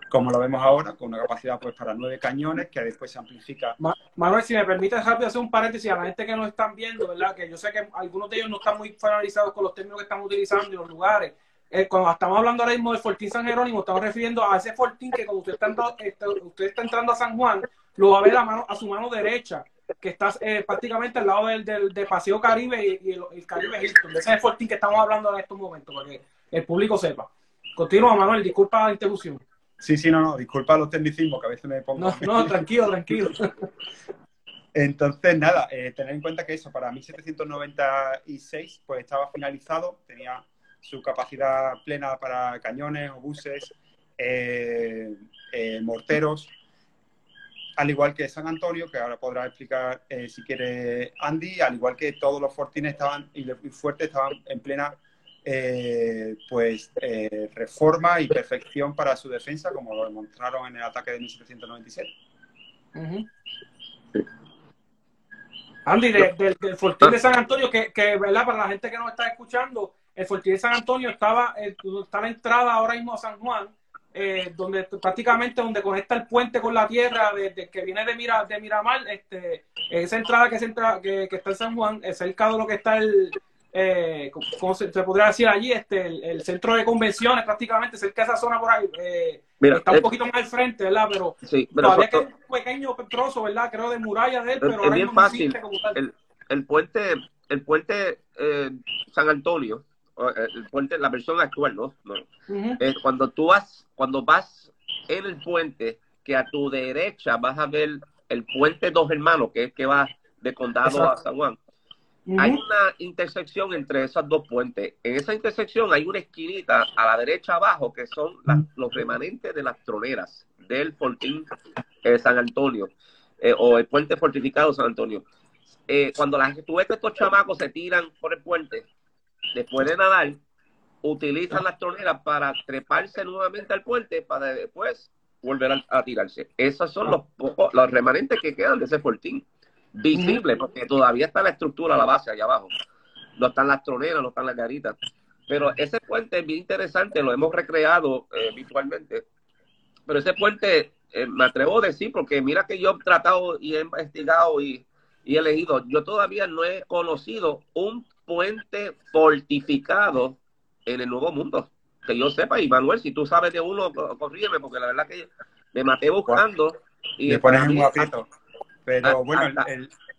como lo vemos ahora, con una capacidad pues para nueve cañones que después se amplifica. Manuel, si me permites rápido hacer un paréntesis a la gente que nos están viendo, ¿verdad? Que yo sé que algunos de ellos no están muy familiarizados con los términos que estamos utilizando y los lugares eh, cuando estamos hablando ahora mismo del Fortín San Jerónimo, estamos refiriendo a ese Fortín que cuando usted está, entrando, este, usted está entrando a San Juan, lo va a ver a, mano, a su mano derecha, que está eh, prácticamente al lado del, del, Paseo Caribe y, y el, el, Caribe Hilton. Ese es el Fortín que estamos hablando en estos momentos, para que el público sepa. Continúa, Manuel, disculpa la interrupción. Sí, sí, no, no, disculpa los tecnicismos que a veces me pongo. No, no, tranquilo, tranquilo. *laughs* Entonces, nada, eh, tener en cuenta que eso para 1796 pues estaba finalizado, tenía su capacidad plena para cañones, obuses, eh, eh, morteros, al igual que San Antonio, que ahora podrá explicar eh, si quiere Andy, al igual que todos los fortines estaban y fuertes estaban en plena eh, pues reforma y perfección para su defensa, como lo demostraron en el ataque de 1797. Uh -huh. Andy, de- del, del Fortín de San Antonio, que, que, ¿verdad? Para la gente que nos está escuchando, el Fortín de San Antonio estaba, eh, está la entrada ahora mismo a San Juan, eh, donde prácticamente donde conecta el puente con la tierra, de, de- que viene de, Mira, de Miramar, este, esa entrada que, se entra, que, que está en San Juan, es cerca de lo que está el, eh, ¿cómo se, se podría decir allí? Este, el, el centro de convenciones, prácticamente cerca de esa zona por ahí. eh, Mira, está un eh, poquito más al frente, ¿verdad? Pero Sí, pero todavía eso- queda un pequeño trozo, ¿verdad? Creo de muralla de él, Es- pero es ahora bien no fácil. como tal. el, el puente, el puente eh, San Antonio, el puente, la versión actual, ¿no? no. Eh, cuando tú vas, cuando vas en el puente, que a tu derecha vas a ver el puente Dos Hermanos, que es que va de Condado Exacto. a San Juan. Hay una intersección entre esos dos puentes. En esa intersección hay una esquinita a la derecha abajo que son las- los remanentes de las troneras del Fortín eh, San Antonio eh, o el puente fortificado San Antonio. Eh, cuando la, tú ves que estos chamacos se tiran por el puente, después de nadar, utilizan las troneras para treparse nuevamente al puente para después volver a, a tirarse. Esos son los los remanentes que quedan de ese fortín. Visible, porque todavía está la estructura, la base allá abajo. No están las troneras, no están las garitas. Pero ese puente es bien interesante, lo hemos recreado eh, virtualmente. Pero ese puente, eh, me atrevo a decir, porque mira que yo he tratado y he investigado y, y he elegido, yo todavía no he conocido un puente fortificado en el Nuevo Mundo. Que yo sepa, y Manuel, si tú sabes de uno, co- corrígeme, porque la verdad que me maté buscando. Y Me pones en un aprieto. Pero Ah, bueno,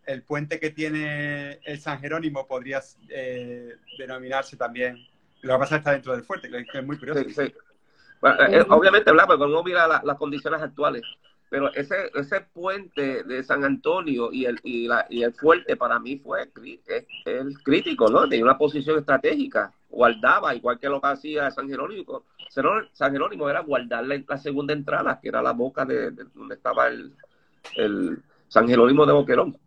el, puente que tiene el San Jerónimo podría eh, denominarse también. Lo que pasa es que está dentro del fuerte, que es- muy curioso. Sí, sí. Bueno, eh, obviamente, ¿verdad? Porque no mira la- las condiciones actuales. Pero ese, ese puente de San Antonio y el, y, la, y el fuerte para mí fue es, es crítico, ¿no? Tenía una posición estratégica. Guardaba, igual que lo que hacía San Jerónimo. San Jerónimo era guardar la, la segunda entrada, que era la boca de, de donde estaba el, el San Jerónimo de Boquerón.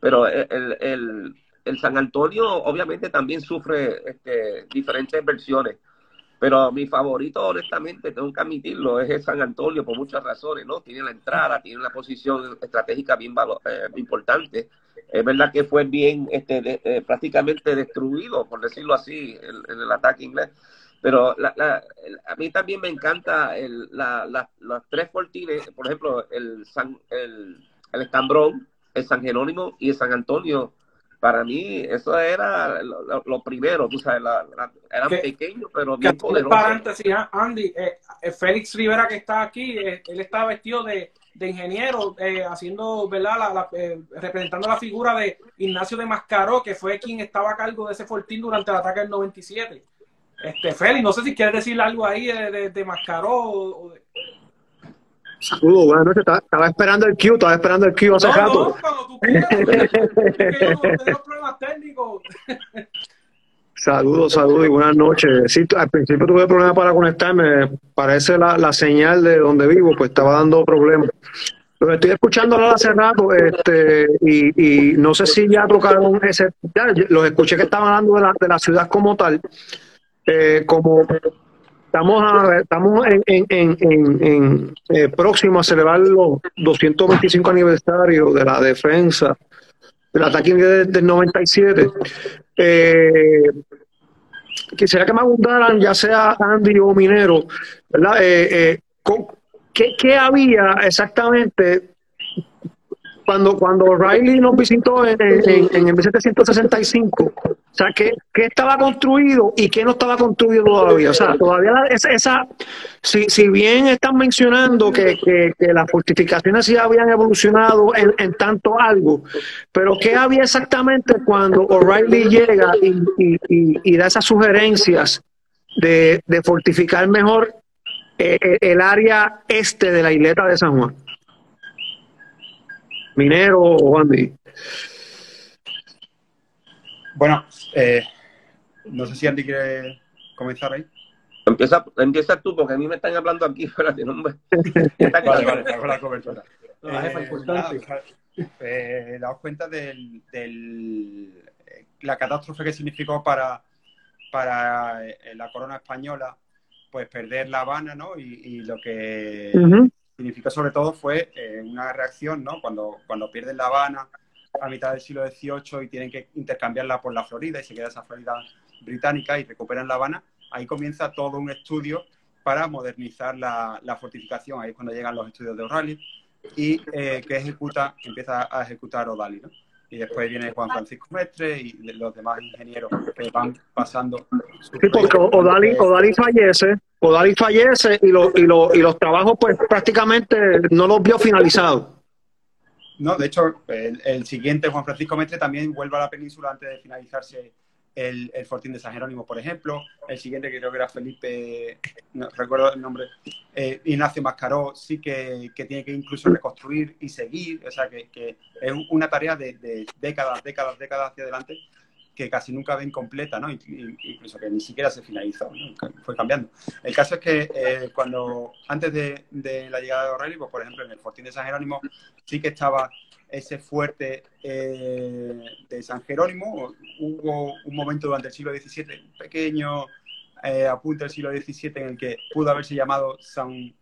Pero el, el, el- el San Antonio obviamente también sufre este, diferentes versiones. Pero mi favorito, honestamente, tengo que admitirlo, es el San Antonio por muchas razones, ¿no? Tiene la entrada, tiene una posición estratégica bien eh, importante. Es verdad que fue bien, este, de- eh, prácticamente destruido, por decirlo así, en, el ataque inglés. Pero la- la- a mí también me encanta el, la, la- los tres fortines, por ejemplo, el, San, el, el Escambrón, el San Jerónimo y el San Antonio. Para mí, eso era lo, lo- lo primero, tú sabes, la- la- eran Que- pequeños, pero bien poderosos. paréntesis, ah, Andy, eh, eh, Félix Rivera que está aquí, eh, él está vestido de, de ingeniero, eh, haciendo, ¿verdad? La, eh, representando la figura de Ignacio de Mascaró, que fue quien estaba a cargo de ese fortín durante el ataque del 97. Este, Félix, no sé si quieres decirle algo ahí de, de, de Mascaró o, o de... Saludos, buenas noches. Estaba, estaba esperando el cue, estaba esperando el cue hace No, no, rato. cuando tú quieras. Es que yo no tengo problemas técnicos. Saludos, saludos y buenas noches. Sí, al principio tuve problemas para conectarme. Parece la, la señal de donde vivo, pues estaba dando problemas. Pero estoy escuchando hablar hace rato, este, y, y no sé si ya tocaron ese. Ya, los escuché que estaban hablando de la, de la ciudad como tal. Eh, como estamos a- estamos en, en, en, en, eh, próximo a celebrar los 225 aniversario de la defensa del ataque de- del 97. Eh, quisiera que me abundaran, ya sea Andy o Minero, ¿verdad? Eh, eh, ¿qué, qué había exactamente cuando, cuando Riley nos visitó en, en, en- en el 1765? O sea, ¿qué, ¿qué estaba construido y qué no estaba construido todavía? O sea, todavía la- esa, esa- si, si bien están mencionando que, que- que las fortificaciones sí habían evolucionado en, en tanto algo, pero ¿qué había exactamente cuando O'Reilly llega y, y- y- y da esas sugerencias de, de fortificar mejor eh, eh, el área este de la isleta de San Juan? Minero o Andy. Bueno, eh, no sé si Andy quiere comenzar ahí. Empieza, empieza tú, porque a mí me están hablando aquí, *laughs* espérate, no me... Está Vale, hago la cobertura. Eh, importante. nada, eh, daos cuenta eh, la catástrofe que significó para, para eh, la corona española, pues perder La Habana, ¿no? Y, y lo que. Significó sobre todo fue eh, una reacción, ¿no? Cuando, cuando pierden La Habana, a mitad del siglo XVIII y tienen que intercambiarla por la Florida y se queda esa Florida británica y recuperan La Habana, ahí comienza todo un estudio para modernizar la, fortificación. Ahí es cuando llegan los estudios de O'Reilly y eh, que ejecuta, empieza a ejecutar O'Dali, ¿no? Y después viene Juan Francisco Mestre y los demás ingenieros que van pasando. Sí, porque O'Dali, fallece, O'Dali fallece y, lo, y, lo, y los trabajos pues prácticamente no los vio finalizados. No, de hecho, el, siguiente, Juan Francisco Mestre, también vuelve a la península antes de finalizarse el, Fortín de San Jerónimo, por ejemplo. El siguiente, que creo que era Felipe, no recuerdo el nombre, eh, Ignacio Mascaró, sí que, tiene que incluso reconstruir y seguir. O sea, que, es una tarea de, décadas, décadas, décadas hacia adelante que casi nunca ven completa, ¿no? Incluso que ni siquiera se finalizó, fue cambiando. El caso es que eh, cuando, antes de, la llegada de O'Reilly, pues por ejemplo en el Fortín de San Jerónimo sí que estaba ese fuerte eh, de San Jerónimo. Hubo un momento durante el siglo XVII, un pequeño eh, apunte del siglo XVII en el que pudo haberse llamado San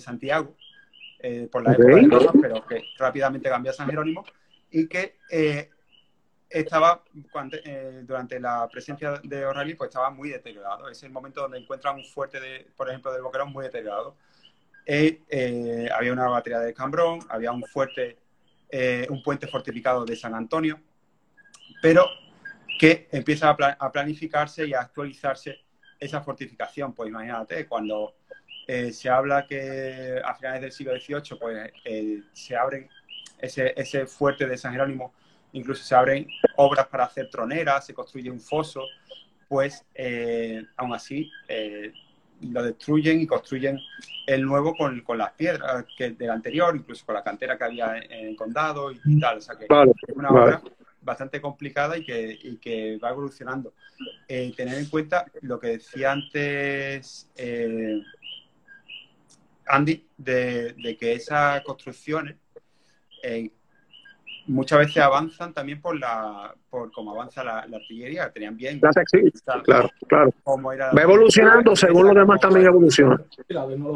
Santiago por la época de pero que rápidamente cambió a San Jerónimo y que estaba eh, durante la presencia de O'Reilly, pues estaba muy deteriorado. Es el momento donde encuentran un fuerte, de, por ejemplo, del Boquerón muy deteriorado. Eh, había una batería de Cambrón, había un fuerte, eh, un puente fortificado de San Antonio, pero que empieza a, planificarse y a actualizarse esa fortificación. Pues imagínate, cuando se habla que a finales del siglo XVIII, pues se abre ese, ese fuerte de San Jerónimo incluso se abren obras para hacer troneras, se construye un foso, pues eh, aún así eh, lo destruyen y construyen el nuevo con, las piedras que del anterior, incluso con la cantera que había en, el condado y, tal. O sea que es una obra bastante complicada y que, que va evolucionando. Eh, tener en cuenta lo que decía antes Andy, de, de, que esas construcciones muchas veces avanzan también por la por cómo avanza la, artillería, tenían bien. claro, claro. Va evolucionando según los demás también evoluciona.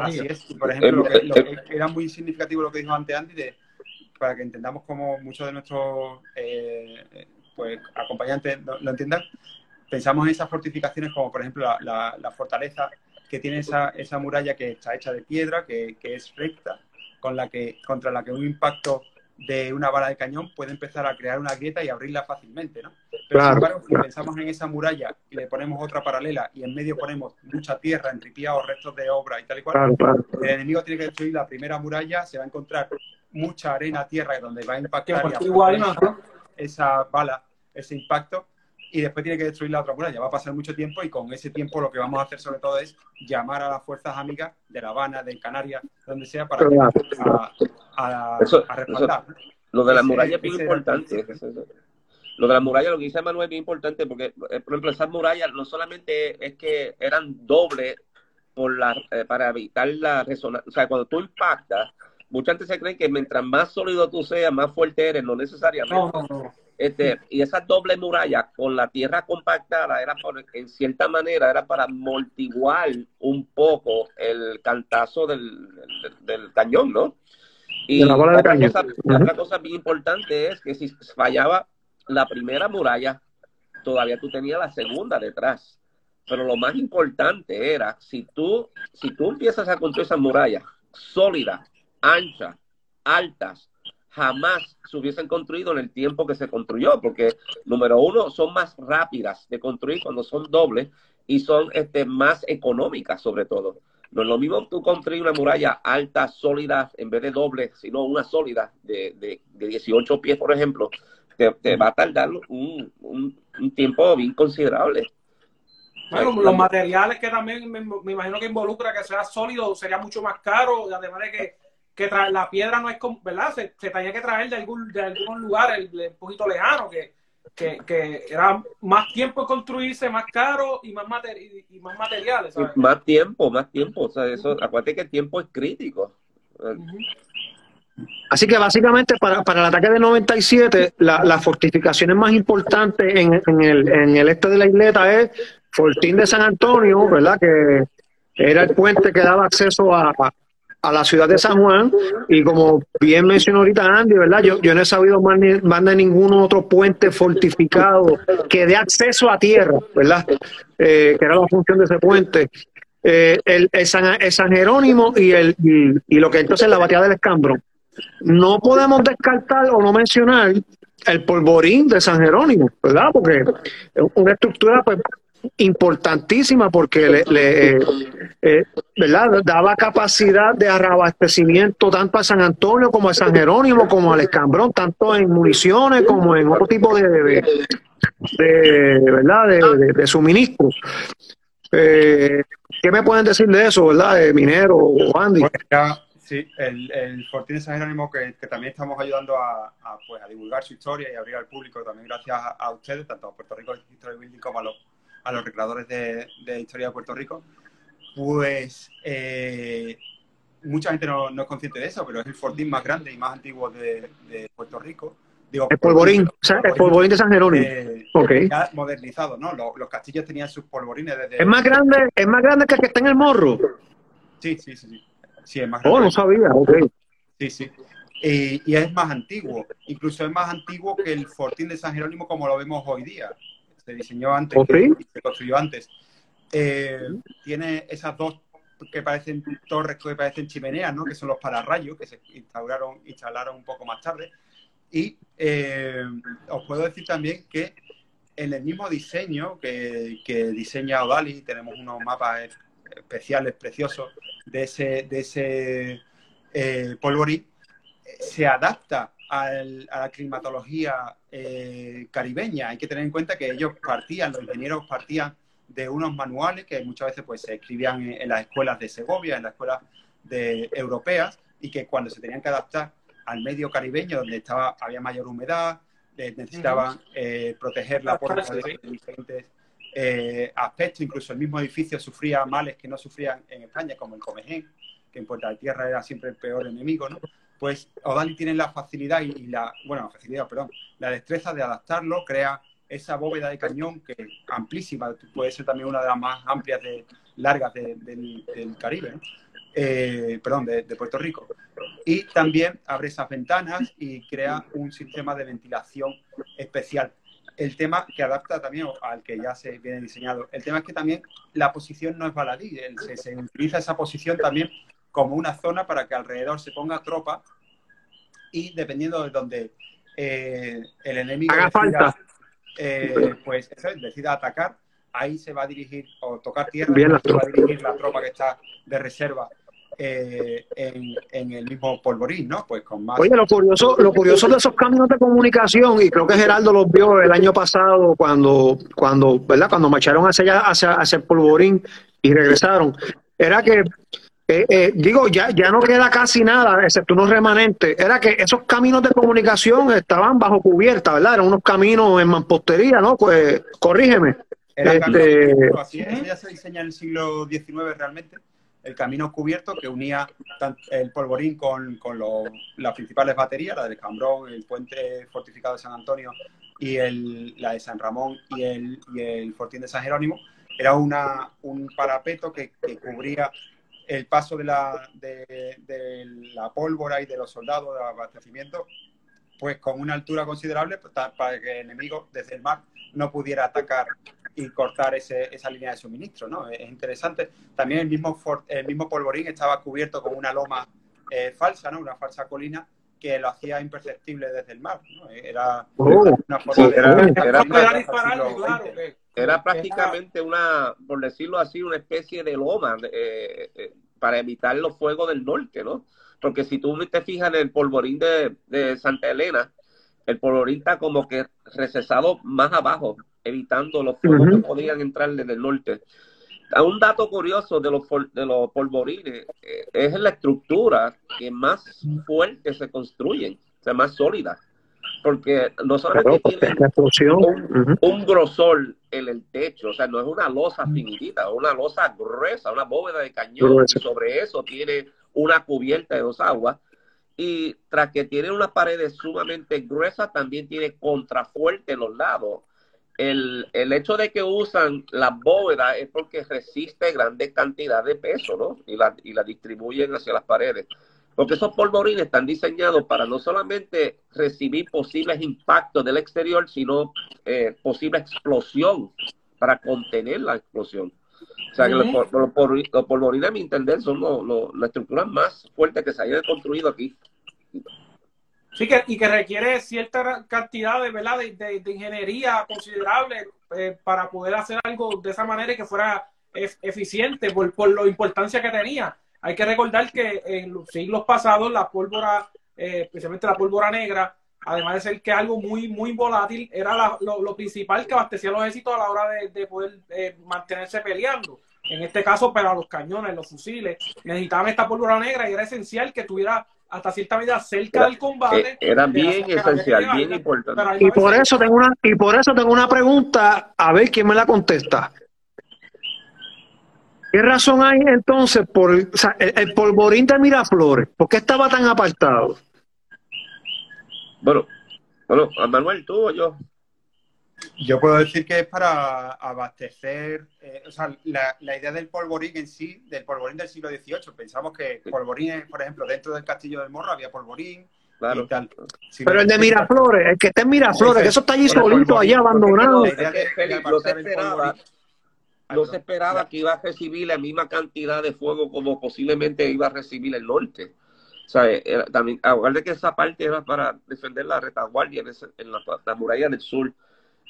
Así es. Por ejemplo, lo que, era muy significativo lo que dijo antes Andy, de, para que entendamos cómo muchos de nuestros eh, pues, acompañantes lo, entiendan, pensamos en esas fortificaciones como, por ejemplo, la, la, fortaleza que tiene esa, esa muralla que está hecha de piedra, que, que es recta, con la que, contra la que un impacto de una bala de cañón puede empezar a crear una grieta y abrirla fácilmente, ¿no? Pero sin embargo, si pensamos en esa muralla y le ponemos otra paralela y en medio ponemos mucha tierra, enripiados, restos de obra y tal y cual, el enemigo tiene que destruir la primera muralla, se va a encontrar mucha arena, tierra, donde va a impactar esa bala, ese impacto, y después tiene que destruir la otra muralla. Va a pasar mucho tiempo y con ese tiempo lo que vamos a hacer sobre todo es llamar a las fuerzas amigas de La Habana, de Canarias, donde sea, para a, respaldar. lo de la muralla es bien importante. Lo de la muralla, lo que dice Manuel es bien importante porque, eh, por ejemplo, esas murallas no solamente es que eran dobles por la, eh, para evitar la resonancia. O sea, cuando tú impactas, mucha gente se cree que mientras más sólido tú seas, más fuerte eres, no necesariamente. No, no, no. Este, y esa doble muralla con la tierra compactada era en cierta manera era para amortiguar un poco el cantazo del, del, cañón, ¿no? Y la otra, cosa, otra cosa bien importante es que si fallaba la primera muralla, todavía tú tenías la segunda detrás. Pero lo más importante era, si tú, si tú empiezas a construir esas murallas sólidas, anchas, altas, jamás se hubiesen construido en el tiempo que se construyó, porque número uno, son más rápidas de construir cuando son dobles y son este, más económicas sobre todo. No es lo mismo tú construir una muralla alta, sólida, en vez de doble, sino una sólida de, de, 18 pies, por ejemplo, te, va a tardar un, un, tiempo bien considerable. Bueno, los materiales que también me, me, imagino que involucra que sea sólido sería mucho más caro, además de que que la piedra no es, ¿verdad? Se, tenía que traer de algún, de algún lugar, el, un poquito lejano, que, que, era más tiempo en construirse, más caro y más, y, más materiales. ¿sabes? Más tiempo, más tiempo. O sea, eso, acuérdate que el tiempo es crítico. Así que básicamente para, para el ataque de 97, la, las fortificaciones más importantes en, en, el, en el este de la isleta es Fortín de San Antonio, ¿verdad? Que era el puente que daba acceso a, a la ciudad de San Juan y como bien mencionó ahorita Andy, ¿verdad? Yo, yo no he sabido más, ni, más de ningún otro puente fortificado que dé acceso a tierra, ¿verdad? Eh, que era la función de ese puente. Eh, el, San, el, San, Jerónimo y, el, y, lo que entonces es la batida del escambro. No podemos descartar o no mencionar el polvorín de San Jerónimo, ¿verdad? Porque es una estructura pues, importantísima porque le, le eh, ¿verdad? daba capacidad de arrabastecimiento tanto a San Antonio como a San Jerónimo como al Escambrón, tanto en municiones como en otro tipo de, de, ¿verdad? de, suministros. Eh, ¿Qué me pueden decir de eso, verdad, de minero o Andy? Sí, el, el Fortín de San Jerónimo que, también estamos ayudando a, pues, a divulgar su historia y abrir al público, también gracias a, a ustedes, tanto a Puerto Rico History Building como a los a los recreadores de, de historia de Puerto Rico, pues eh, mucha gente no, no, es consciente de eso, pero es el fortín más grande y más antiguo de, de Puerto Rico. Digo, el polvorín, o sea, el polvorín de San Jerónimo. Eh, okay. Ya modernizado, ¿no? Los, los, castillos tenían sus polvorines desde... ¿Es más grande, es más grande que el que está en el morro? Sí, sí, sí. Sí, sí es más grande. Oh, no sabía, ok. Sí, sí. Y, y es más antiguo. Incluso es más antiguo que el fortín de San Jerónimo como lo vemos hoy día se diseñó antes, ¿Okay? que se construyó antes. Eh, tiene esas dos que parecen torres que parecen chimeneas, ¿no? que son los pararrayos, que se instauraron, instalaron un poco más tarde. Y eh, os puedo decir también que en el mismo diseño que, que diseña Odali, tenemos unos mapas especiales, preciosos, de ese, de ese eh, polvorín, se adapta al, a la climatología eh, caribeña. Hay que tener en cuenta que ellos partían, los ingenieros partían de unos manuales que muchas veces pues, se escribían en, en las escuelas de Segovia, en las escuelas de, europeas, y que cuando se tenían que adaptar al medio caribeño, donde estaba, había mayor humedad, eh, necesitaban uh -huh. eh, proteger la puerta de, de diferentes eh, aspectos. Incluso el mismo edificio sufría males que no sufrían en España, como el Comején, que en Puerta de Tierra era siempre el peor enemigo, ¿no? Pues Odali tiene la facilidad y la, bueno, facilidad, perdón, la destreza de adaptarlo, crea esa bóveda de cañón que amplísima, puede ser también una de las más amplias, de, largas de, de, del Caribe, eh, perdón, de, Puerto Rico. Y también abre esas ventanas y crea un sistema de ventilación especial. El tema que adapta también al que ya se viene diseñado. El tema es que también la posición no es baladí, se, se utiliza esa posición también como una zona para que alrededor se ponga tropa y dependiendo de donde eh, el enemigo Haga decida, falta. Eh, pues eso es, decida atacar, ahí se va a dirigir o tocar tierra, Bien, se va a dirigir la tropa que está de reserva eh, en, en, el mismo polvorín, ¿no? Pues con más. Oye, lo curioso, lo curioso de esos caminos de comunicación, y creo que Geraldo los vio el año pasado cuando, cuando, ¿verdad? Cuando marcharon hacia allá, hacia, hacia el polvorín y regresaron, era que eh, eh, digo, ya, ya no queda casi nada, excepto unos remanentes. Era que esos caminos de comunicación estaban bajo cubierta, ¿verdad? Eran unos caminos en mampostería, ¿no? Pues corrígeme. Era este... así, eso ya se diseña en el siglo XIX realmente. El camino cubierto que unía el polvorín con, con lo, las principales baterías, la del Cambrón, el puente fortificado de San Antonio y el, la de San Ramón y el, y el fortín de San Jerónimo. Era una, un parapeto que, que cubría el paso de la, de, de la, pólvora y de los soldados de abastecimiento, pues con una altura considerable pues, para que el enemigo desde el mar no pudiera atacar y cortar ese, esa línea de suministro. ¿no? Es interesante. También el mismo, el mismo polvorín estaba cubierto con una loma eh, falsa, ¿no? una falsa colina que lo hacía imperceptible desde el mar. ¿no? Era oh, una forma sí, de... Era, era, era, era prácticamente una, por decirlo así, una especie de loma eh, eh, para evitar los fuegos del norte, ¿no? Porque si tú te fijas en el polvorín de, de Santa Elena, el polvorín está como que recesado más abajo, evitando los fuegos uh -huh. que podían entrar desde el norte. Un dato curioso de los, de los polvorines eh, es la estructura que más fuerte se construyen, o sea, más sólida porque no solamente claro, tiene un, uh -huh. un, grosor en el techo, o sea, no es una losa finita, es una losa gruesa, una bóveda de cañón, y sobre eso tiene una cubierta de dos aguas, y tras que tiene unas paredes sumamente gruesas, también tiene contrafuerte en los lados, el, el hecho de que usan las bóvedas es porque resiste grandes cantidades de peso, ¿no? Y la, y la distribuyen hacia las paredes. Porque esos polvorines están diseñados para no solamente recibir posibles impactos del exterior, sino eh, posible explosión para contener la explosión. O sea, que los, los, los polvorines, a mi entender, son las estructuras más fuertes que se hayan construido aquí. Sí, que, y que requiere cierta cantidad de, ¿verdad? de, de, de ingeniería considerable eh, para poder hacer algo de esa manera y que fuera eficiente por, por la importancia que tenía. Hay que recordar que en los siglos pasados la pólvora, eh, especialmente la pólvora negra, además de ser que algo muy, muy volátil, era la, lo, lo, principal que abastecía a los ejércitos a la hora de, de poder eh, mantenerse peleando. En este caso, para los cañones, los fusiles, necesitaban esta pólvora negra y era esencial que tuviera hasta cierta medida cerca era, del combate. Era bien esencial, bien importante. Y por eso tengo una, y por eso tengo una pregunta, a ver quién me la contesta. ¿Qué razón hay entonces por o sea, el, el, polvorín de Miraflores? ¿Por qué estaba tan apartado? Bueno, bueno, Manuel, tú o yo. Yo puedo decir que es para abastecer, eh, o sea, la, la, idea del polvorín en sí, del polvorín del siglo XVIII. Pensamos que polvorín, por ejemplo, dentro del castillo del Morro había polvorín. Claro. Y tal. Si Pero el de Miraflores, el que está en Miraflores, que eso está allí solito, allá abandonado. La idea de, de no se esperaba, no se esperaba que iba a recibir la misma cantidad de fuego como posiblemente iba a recibir el norte. O sea, era, también, a de que esa parte era para defender la retaguardia en, ese, en la, la, muralla del sur,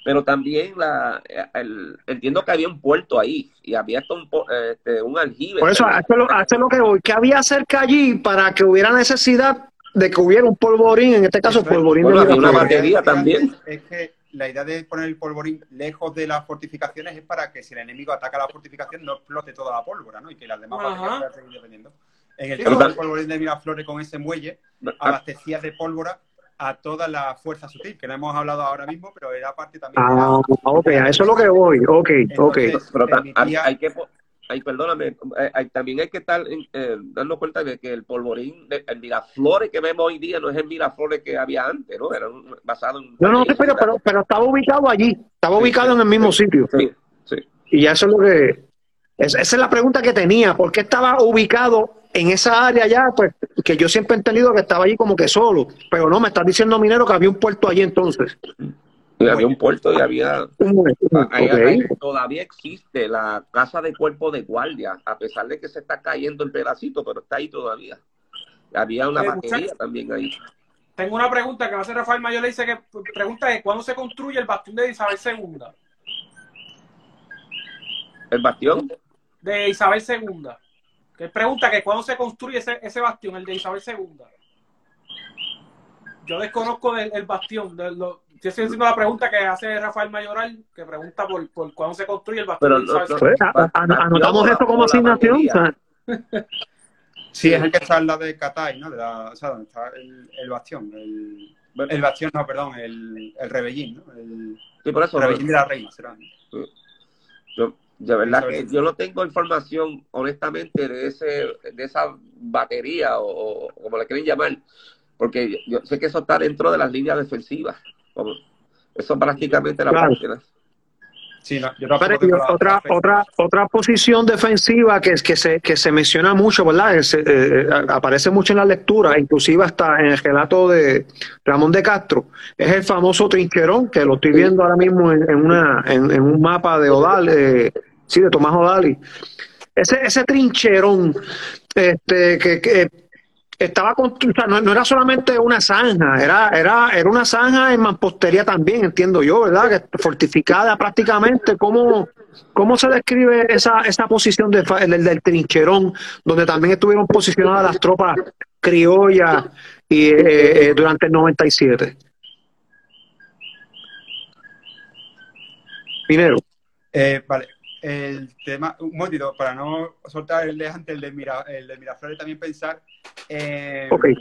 pero también la, el, entiendo que había un puerto ahí y había hasta un, este, un aljibe. Por eso, hace lo, hace lo que voy, que había cerca allí para que hubiera necesidad de que hubiera un polvorín, en este caso polvorín bueno, de había una batería también. Es que la idea de poner el polvorín lejos de las fortificaciones es para que si el enemigo ataca la fortificación no explote toda la pólvora, ¿no? Y que las demás baterías puedan seguir dependiendo. En el caso del polvorín de Miraflores con ese muelle, abastecía de pólvora a toda la fuerza sutil, que no hemos hablado ahora mismo, pero era parte también. Ah, ok, a eso es lo que voy. Ok, ok. Pero permitía... hay, que. Ay, perdóname, hay, también hay que estar eh, dando cuenta de que el polvorín, el Miraflores que vemos hoy día no es el Miraflores que había antes, ¿no? Era un, basado en... No, no, pero, pero, pero estaba ubicado allí, estaba ubicado sí, en el mismo sí, sitio. Sí, sí. Y eso es lo que... Es, esa es la pregunta que tenía, ¿por qué estaba ubicado en esa área allá? Pues que yo siempre he entendido que estaba allí como que solo, pero no, me estás diciendo minero que había un puerto allí entonces. Y había un puerto y había okay. ahí, todavía existe la casa de cuerpo de guardia a pesar de que se está cayendo el pedacito pero está ahí todavía había una Eh, batería muchachos. también ahí Tengo una pregunta que va a hacer Rafael Mayor. Le dice que pregunta es ¿cuándo se construye el bastión de Isabel II? el bastión De Isabel II. Que pregunta que cuándo se construye ese, ese bastión, el de Isabel II. Yo desconozco del el bastión. De lo, yo estoy haciendo la pregunta que hace Rafael Mayoral, que pregunta por, por cuándo se construye el bastión Pero. Pues, a- a- anotamos esto como la asignación. o sea, Sí, es el que está al lado de Catay, ¿no? De la, o sea, donde está el, el bastión. El, el bastión, no, perdón, el, el rebellín, ¿no? El, sí, por eso el rebellín de la reina, será. yo, de verdad que yo no tengo información honestamente de ese de esa batería o, o como le quieren llamar porque yo, sé que eso está dentro de las líneas defensivas eso prácticamente la Claro. parte ¿no? Sí, no, yo Pero, tampoco y tengo la- otra, otra, otra posición defensiva que, que, se, que se menciona mucho, ¿verdad? Es, eh, eh, aparece mucho en la lectura, inclusive hasta en el relato de Ramón de Castro, es el famoso trincherón, que lo estoy viendo ahora mismo en, en una, en, en, un mapa de Odal, eh, sí, de Tomás Odali. Ese, ese trincherón, este, que, que estaba con, o sea, no, no, era solamente una zanja, era, era, era una zanja en mampostería también, entiendo yo, ¿verdad? Que fortificada prácticamente. ¿Cómo, cómo se describe esa, esa posición de, del, del, trincherón, donde también estuvieron posicionadas las tropas criollas y, eh, eh, durante el 97? Pinero. Eh, vale, el tema, un momentito, para no soltar el de antes, el de, Mira, el de Miraflores, también pensar en, okay.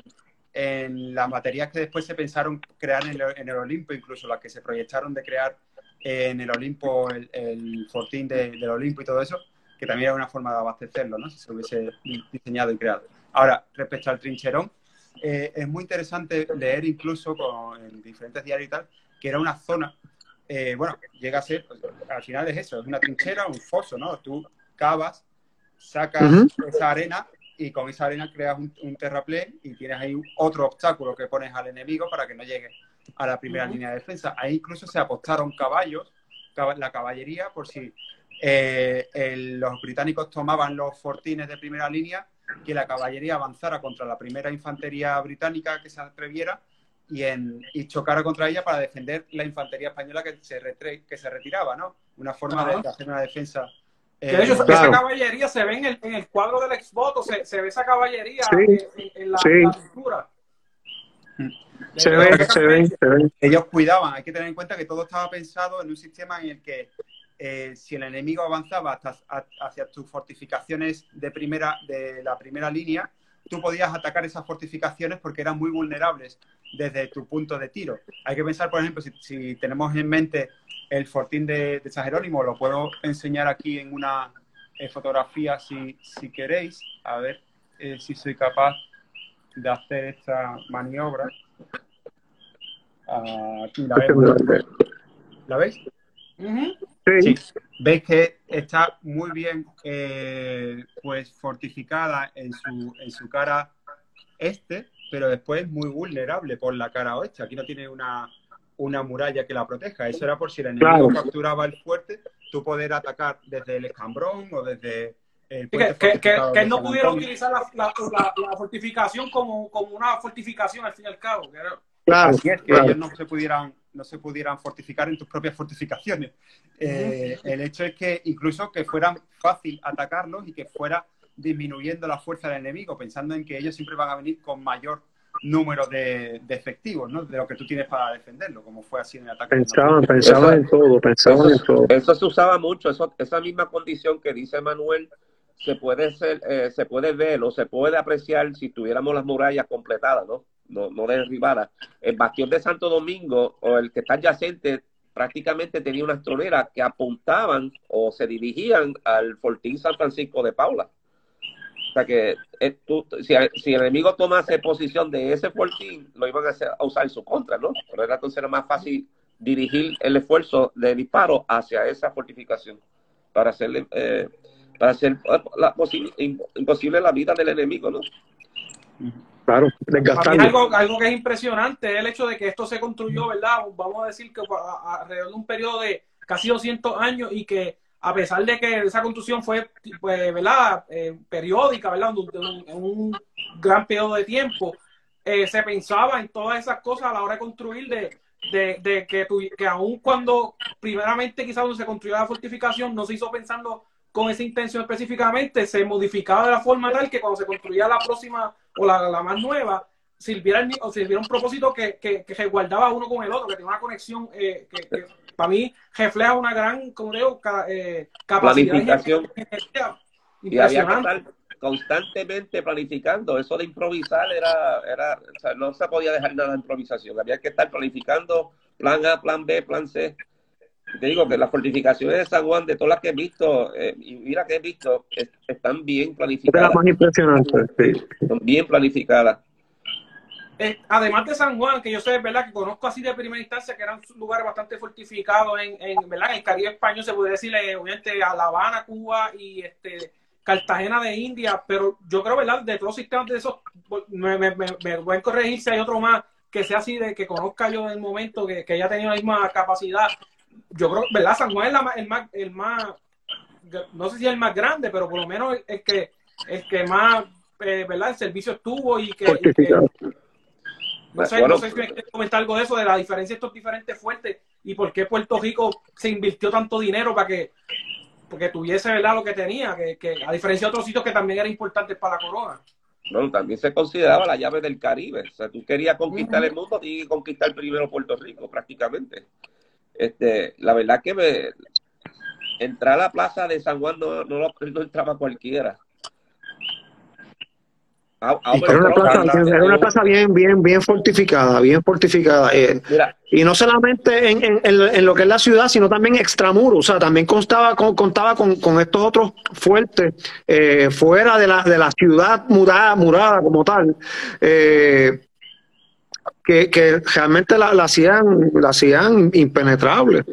en, las materias que después se pensaron crear en el, en el Olimpo, incluso las que se proyectaron de crear en el Olimpo, el, el fortín de, del Olimpo y todo eso, que también era una forma de abastecerlo, ¿no? Si se hubiese diseñado y creado. Ahora, respecto al trincherón, eh, es muy interesante leer incluso con, en diferentes diarios y tal, que era una zona eh, bueno, llega a ser, al final es eso, es una trinchera, un foso, ¿no? Tú cavas, sacas esa arena y con esa arena creas un, terraplén y tienes ahí otro obstáculo que pones al enemigo para que no llegue a la primera línea de defensa. Ahí incluso se apostaron caballos, la caballería, por si eh, los británicos tomaban los fortines de primera línea, que la caballería avanzara contra la primera infantería británica que se atreviera y, en, y chocara contra ella para defender la infantería española que se, que se retiraba, ¿no? Una forma de, hacer una defensa. Eh, de hecho, esa caballería se ve en el, en el cuadro del exvoto, se, se ve esa caballería en, la, pintura. Se ve, se ve, se ve. Ellos cuidaban, hay que tener en cuenta que todo estaba pensado en un sistema en el que eh, si el enemigo avanzaba hasta, hacia tus fortificaciones de, primera, de la primera línea, tú podías atacar esas fortificaciones porque eran muy vulnerables desde tu punto de tiro. Hay que pensar, por ejemplo, si, tenemos en mente el fortín de, San Jerónimo, lo puedo enseñar aquí en una fotografía si, si, queréis, a ver eh, si soy capaz de hacer esta maniobra. Aquí la ¿La veis? Sí. Veis que está muy bien eh, pues fortificada en su, en su cara este, pero después muy vulnerable por la cara oeste. Aquí no tiene una, una muralla que la proteja. Eso era por si el enemigo capturaba el fuerte, tú poder atacar desde el escambrón o desde el que, que, que, no pudiera utilizar la, la, fortificación como, como, una fortificación al fin y al cabo. Claro, Así es que ellos no se pudieran no se pudieran fortificar en tus propias fortificaciones. Eh, el hecho es que incluso que fuera fácil atacarlos y que fuera disminuyendo la fuerza del enemigo, pensando en que ellos siempre van a venir con mayor número de, efectivos, ¿no? De lo que tú tienes para defenderlo, como fue así en el ataque. Pensaban, pensaban en todo, pensaban en todo. Eso se usaba mucho, eso, esa misma condición que dice Manuel se puede ser, eh, se puede ver o se puede apreciar si tuviéramos las murallas completadas, ¿no? No, no derribada. El bastión de Santo Domingo, o el que está adyacente, prácticamente tenía unas troneras que apuntaban o se dirigían al Fortín San Francisco de Paula. O sea que eh, si, el enemigo tomase posición de ese fortín, lo iban a, usar en su contra, ¿no? Pero era entonces más fácil dirigir el esfuerzo de disparo hacia esa fortificación para hacerle eh, para hacer eh, imposible la vida del enemigo, ¿no? Claro, algo, algo que es impresionante es el hecho de que esto se construyó, ¿verdad? Vamos a decir que alrededor de un periodo de casi 200 años y que a pesar de que esa construcción fue, pues, ¿verdad? Eh, periódica, ¿verdad? En un, gran periodo de tiempo, eh, se pensaba en todas esas cosas a la hora de construir, de, de, que, que aún cuando primeramente quizás cuando se construyó la fortificación no se hizo pensando con esa intención específicamente, se modificaba de la forma tal que cuando se construía la próxima o la, la más nueva, sirviera, o sirviera un propósito que, que, que guardaba uno con el otro, que tenía una conexión eh, que, para mí refleja una gran, como digo, eh, capacidad. Planificación. Y había que estar constantemente planificando. Eso de improvisar era, era o sea, no se podía dejar nada de improvisación. Había que estar planificando plan A, plan B, plan C te digo que las fortificaciones de San Juan, de todas las que he visto, eh, y mira que he visto, están bien planificadas. Es más impresionante, sí. Están bien planificadas. Eh, además de San Juan, que yo sé, ¿verdad? Que conozco así de primera instancia, que eran lugares bastante fortificados en, en ¿verdad? En el Caribe español, se puede decirle, obviamente, a La Habana, Cuba y este Cartagena de India, pero yo creo, ¿verdad? De todos los sistemas de esos, me, me, me, voy a corregir si hay otro más que sea así, de que conozca yo en el momento, que, que haya tenido la misma capacidad yo creo, ¿verdad? San Juan es el más, el más, no sé si es el más grande, pero por lo menos es que, el que más, eh, ¿verdad? El servicio estuvo y que... no sé, no sé si me comentar algo de eso, de la diferencia de estos diferentes fuertes y por qué Puerto Rico se invirtió tanto dinero para que porque tuviese verdad lo que tenía, que, que, a diferencia de otros sitios que también era importante para la corona. Bueno, también se consideraba la llave del Caribe. O sea, tú querías conquistar el mundo, que conquistar primero Puerto Rico, prácticamente. Este, la verdad que me, entrar a la plaza de San Juan no, no, no entraba cualquiera. Ah, ah, era, una plaza, bien, bien, bien fortificada, bien fortificada. Eh, y no solamente en, en, lo que es la ciudad, sino también extramuros. O sea, también constaba, con, contaba con, con, estos otros fuertes eh, fuera de la, de la ciudad murada, murada como tal. Eh, que, que realmente la, hacían, la hacían impenetrable.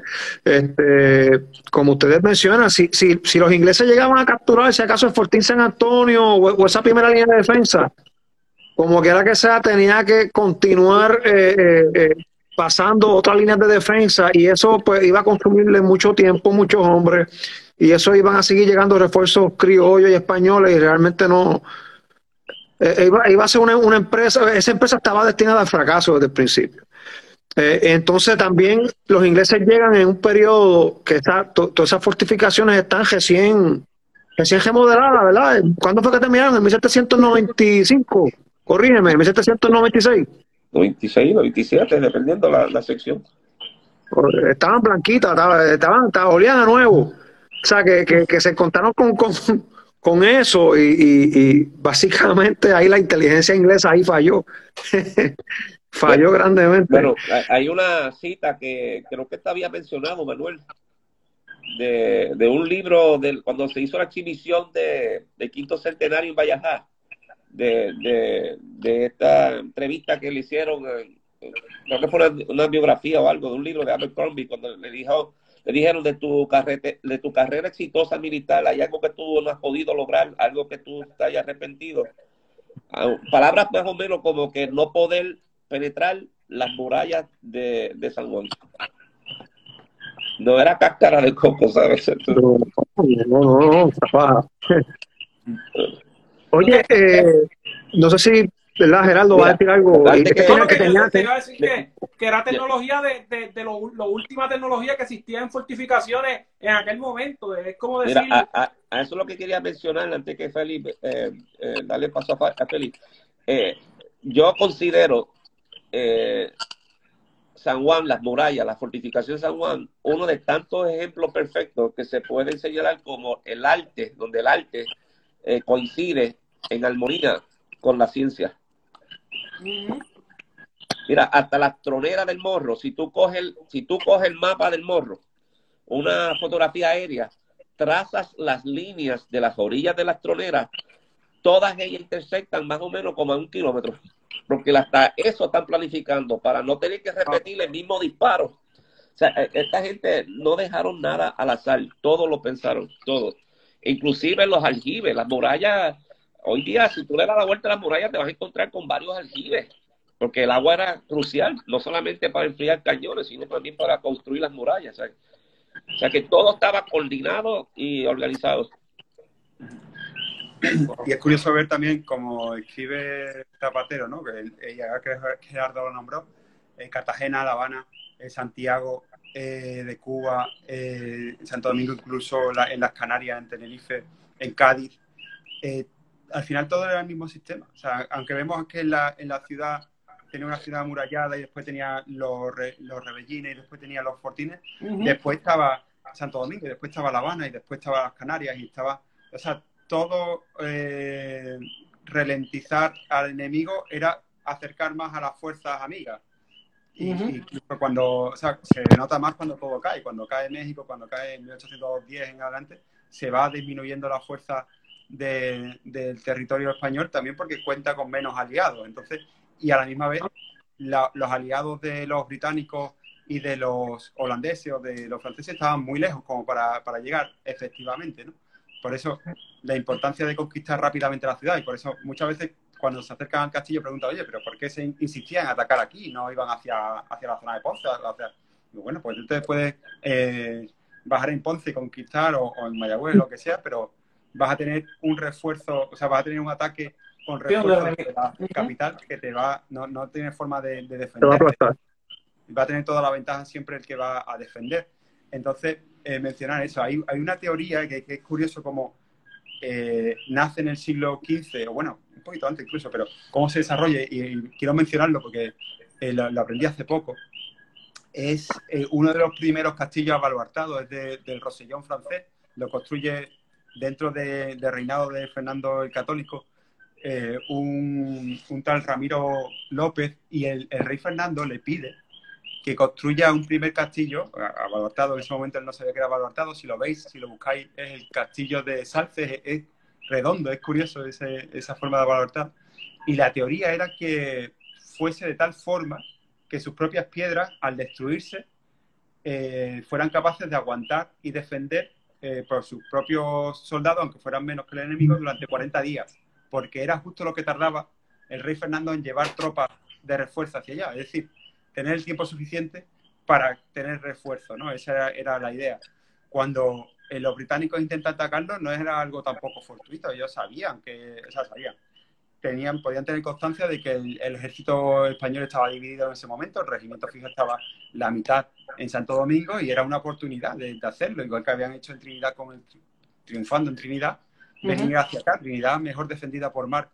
Este, como ustedes mencionan, si, si, si los ingleses llegaban a capturar, si acaso el Fortín San Antonio o, esa primera línea de defensa, como quiera que sea, tenía que continuar eh, eh, eh, pasando otras líneas de defensa y eso pues iba a consumirle mucho tiempo, muchos hombres y eso iban a seguir llegando refuerzos criollos y españoles y realmente no eh, iba, a ser una, empresa, esa empresa estaba destinada al fracaso desde el principio. Eh, entonces también los ingleses llegan en un periodo que está, todas esas fortificaciones están recién, recién remodeladas, ¿verdad? ¿Cuándo fue que terminaron? En 1795, corrígeme, en 1796. 96, 97, dependiendo la, la sección. Estaban blanquitas, estaban, estaban, olían a nuevo. O sea, que, que, se encontraron con, con, con eso y, y, básicamente ahí la inteligencia inglesa ahí falló. *laughs* falló grandemente. Bueno, hay una cita que creo que te había mencionado, Manuel, de, de un libro del, cuando se hizo la exhibición de, de Quinto Centenario en Vallajá de, de, esta entrevista que le hicieron, eh, creo que fue una, biografía o algo de un libro de Abercrombie, cuando le dijo le dijeron de tu carrera de tu carrera exitosa militar hay algo que tú no has podido lograr algo que tú te hayas arrepentido ah, palabras más o menos como que no poder penetrar las murallas de, de San Juan no era cáscara de coco sabes no no no, no Oye, eh, no sé si, ¿verdad, Geraldo? va a decir algo. Que, que, que, era tecnología de, de, de lo, última tecnología que existía en fortificaciones en aquel momento. Es como decir. a, eso es lo que quería mencionar antes que Felipe, eh, eh, darle paso a, Felipe. Eh, yo considero eh, San Juan, las murallas, la fortificación de San Juan, uno de tantos ejemplos perfectos que se puede señalar como el arte, donde el arte coincide en armonía con la ciencia. Mira, hasta la tronera del morro, si tú coges si tú coges el mapa del morro, una fotografía aérea, trazas las líneas de las orillas de las troneras, todas ellas intersectan más o menos como a un kilómetro, porque hasta eso están planificando para no tener que repetir el mismo disparo. O sea, e, esta gente no dejaron nada al azar, todo lo pensaron, todo. Inclusive los aljibes, las murallas Hoy día, si tú le das la vuelta a la muralla, te vas a encontrar con varios aljibes, porque el agua era crucial, no solamente para enfriar cañones, sino también para construir las murallas. O sea, que todo estaba coordinado y organizado. Y es curioso ver también, como escribe Zapatero, ¿no? que ella que Gerardo lo nombró, en Cartagena, La Habana, Santiago eh, de Cuba, eh, Santo Domingo, incluso en las Canarias, en Tenerife, en Cádiz. Al final todo era el mismo sistema. O sea, aunque vemos que en la, en la ciudad tenía una ciudad amurallada y después tenía los, los rebellines y después tenía los fortines, después estaba Santo Domingo y después estaba La Habana y después estaba las Canarias y estaba, o sea, todo eh, ralentizar al enemigo era acercar más a las fuerzas amigas. Y, cuando, o sea, se nota más cuando todo cae, cuando cae México, cuando cae en 1810 en adelante, se va disminuyendo la fuerza del territorio español también porque cuenta con menos aliados. Entonces, y a la misma vez, los aliados de los británicos y de los holandeses o de los franceses estaban muy lejos como para, para llegar efectivamente, ¿no? Por eso la importancia de conquistar rápidamente la ciudad y por eso muchas veces cuando se acercan al castillo preguntan, oye, pero ¿por qué se insistían en atacar aquí? No iban hacia, hacia la zona de Ponce. bueno, pues entonces puedes eh, bajar en Ponce y conquistar o, o en Mayagüez, lo que sea, pero vas a tener un refuerzo, o sea, vas a tener un ataque con refuerzo de la capital que te va, no, no tiene forma de, defender. Va a tener toda la ventaja siempre el que va a defender. Entonces, eh, mencionar eso, hay, hay una teoría que, es curioso como eh, nace en el siglo XV, o bueno, un poquito antes incluso, pero cómo se desarrolla, y, quiero mencionarlo porque eh, lo, aprendí hace poco, es uno de los primeros castillos abaluartados, es del Rosellón francés, lo construye dentro del reinado de Fernando el Católico, eh, un, tal Ramiro López y el, rey Fernando le pide que construya un primer castillo, abaluartado, en ese momento él no sabía que era abaluartado, si lo veis, si lo buscáis, es el castillo de Salces, es, redondo, es curioso esa forma de abaluartar. Y la teoría era que fuese de tal forma que sus propias piedras, al destruirse, eh, fueran capaces de aguantar y defender eh, por sus propios soldados, aunque fueran menos que el enemigo, durante 40 días, porque era justo lo que tardaba el rey Fernando en llevar tropas de refuerzo hacia allá, es decir, tener el tiempo suficiente para tener refuerzo, ¿no? Esa era, la idea. Cuando los británicos intentan atacarlo, no era algo tampoco fortuito, ellos sabían que, o sabían, tenían, podían tener constancia de que el, ejército español estaba dividido en ese momento, el regimiento fijo estaba la mitad en Santo Domingo y era una oportunidad de, hacerlo, igual que habían hecho en Trinidad con el triunfando en Trinidad, venir hacia acá, Trinidad mejor defendida por mar,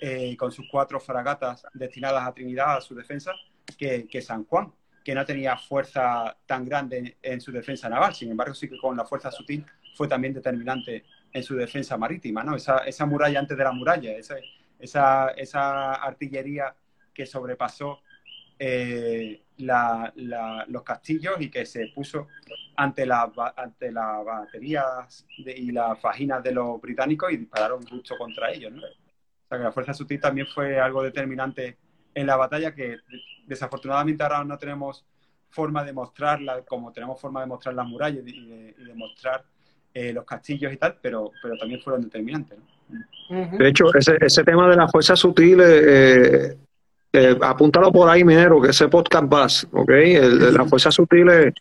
eh, con sus cuatro fragatas destinadas a Trinidad, a su defensa, que, San Juan, que no tenía fuerza tan grande en, su defensa naval, sin embargo sí que con la fuerza sutil fue también determinante en su defensa marítima, ¿no? Esa, esa muralla antes de la muralla, ese, esa, esa artillería que sobrepasó eh, los castillos y que se puso ante, la, ante las baterías y las fajinas de los británicos y dispararon justo contra ellos. ¿no? O sea que la fuerza sutil también fue algo determinante en la batalla que desafortunadamente ahora no tenemos forma de mostrarla como tenemos forma de mostrar las murallas y de, mostrar eh, los castillos y tal, pero, pero también fueron determinantes. ¿no? De hecho, ese, ese tema de las fuerzas sutiles, eh, eh, apúntalo por ahí, minero, que ese podcast vas, ¿ok? El, las fuerzas sutiles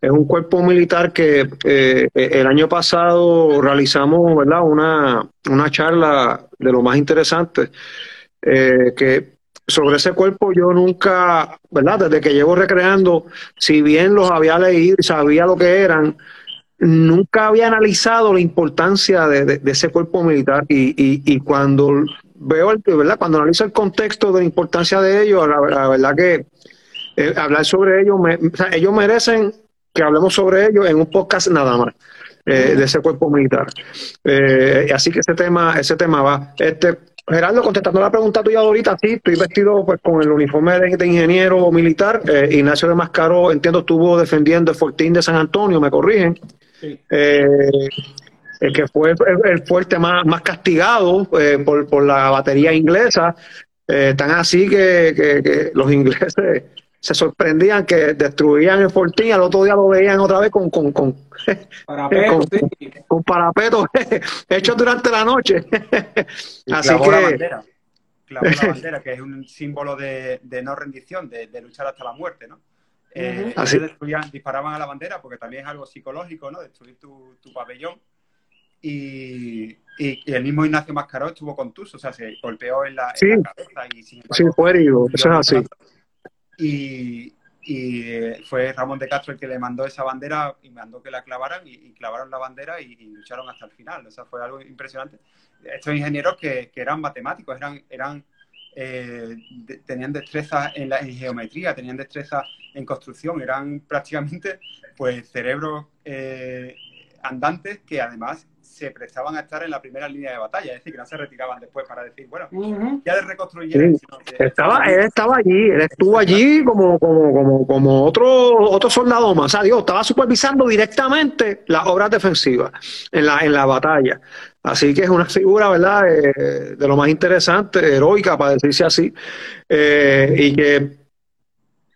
es un cuerpo militar que eh, el año pasado realizamos, ¿verdad? Una, una charla de lo más interesante, que sobre ese cuerpo yo nunca, ¿verdad? Desde que llevo recreando, si bien los había leído y sabía lo que eran, nunca había analizado la importancia de, ese cuerpo militar y, y, cuando veo, el, ¿verdad? Cuando analizo el contexto de la importancia de ellos, la, verdad que eh, hablar sobre ellos, ellos merecen que hablemos sobre ellos en un podcast nada más. Eh, de ese cuerpo militar. Eh, así que ese tema, ese tema va. Este, Gerardo, contestando la pregunta tuya ahorita, sí, estoy vestido pues con el uniforme de, ingeniero militar. Ignacio de Mascaro, entiendo, estuvo defendiendo el Fortín de San Antonio, me corrigen. Eh, el que fue el, fuerte más, más castigado eh, por, por, la batería inglesa, eh, tan así que, los *laughs* ingleses se sorprendían que destruían el fortín, al otro día lo veían otra vez con, con, con, parapetos *laughs* hechos durante la noche. así que... La bandera. Clavó la *laughs* bandera, que es un símbolo de, de no rendición, de, de luchar hasta la muerte, ¿no? Eh, disparaban a la bandera porque también es algo psicológico, ¿no? Destruir tu, pabellón. Y, el mismo Ignacio Mascaró estuvo contuso, o sea, se golpeó en la, cabeza y sin Sí, fue herido, eso es así. Y, y, fue Ramón de Castro el que le mandó esa bandera y mandó que la clavaran y, clavaron la bandera y, lucharon hasta el final. O sea, fue algo impresionante. Estos ingenieros que, que eran matemáticos, eran, eran eh, tenían destreza en, la, geometría, tenían destreza en construcción, eran prácticamente pues cerebros eh, andantes que además se prestaban a estar en la primera línea de batalla, es decir, que no se retiraban después para decir, bueno, ya de reconstruyeron. estaba, él estaba allí, él estuvo allí como, como, como, como otro, otro soldado más, o sea, Dios, estaba supervisando directamente las obras defensivas en la, en la batalla. Así que es una figura, ¿verdad?, eh, de lo más interesante, heroica, para decirse así, eh, y que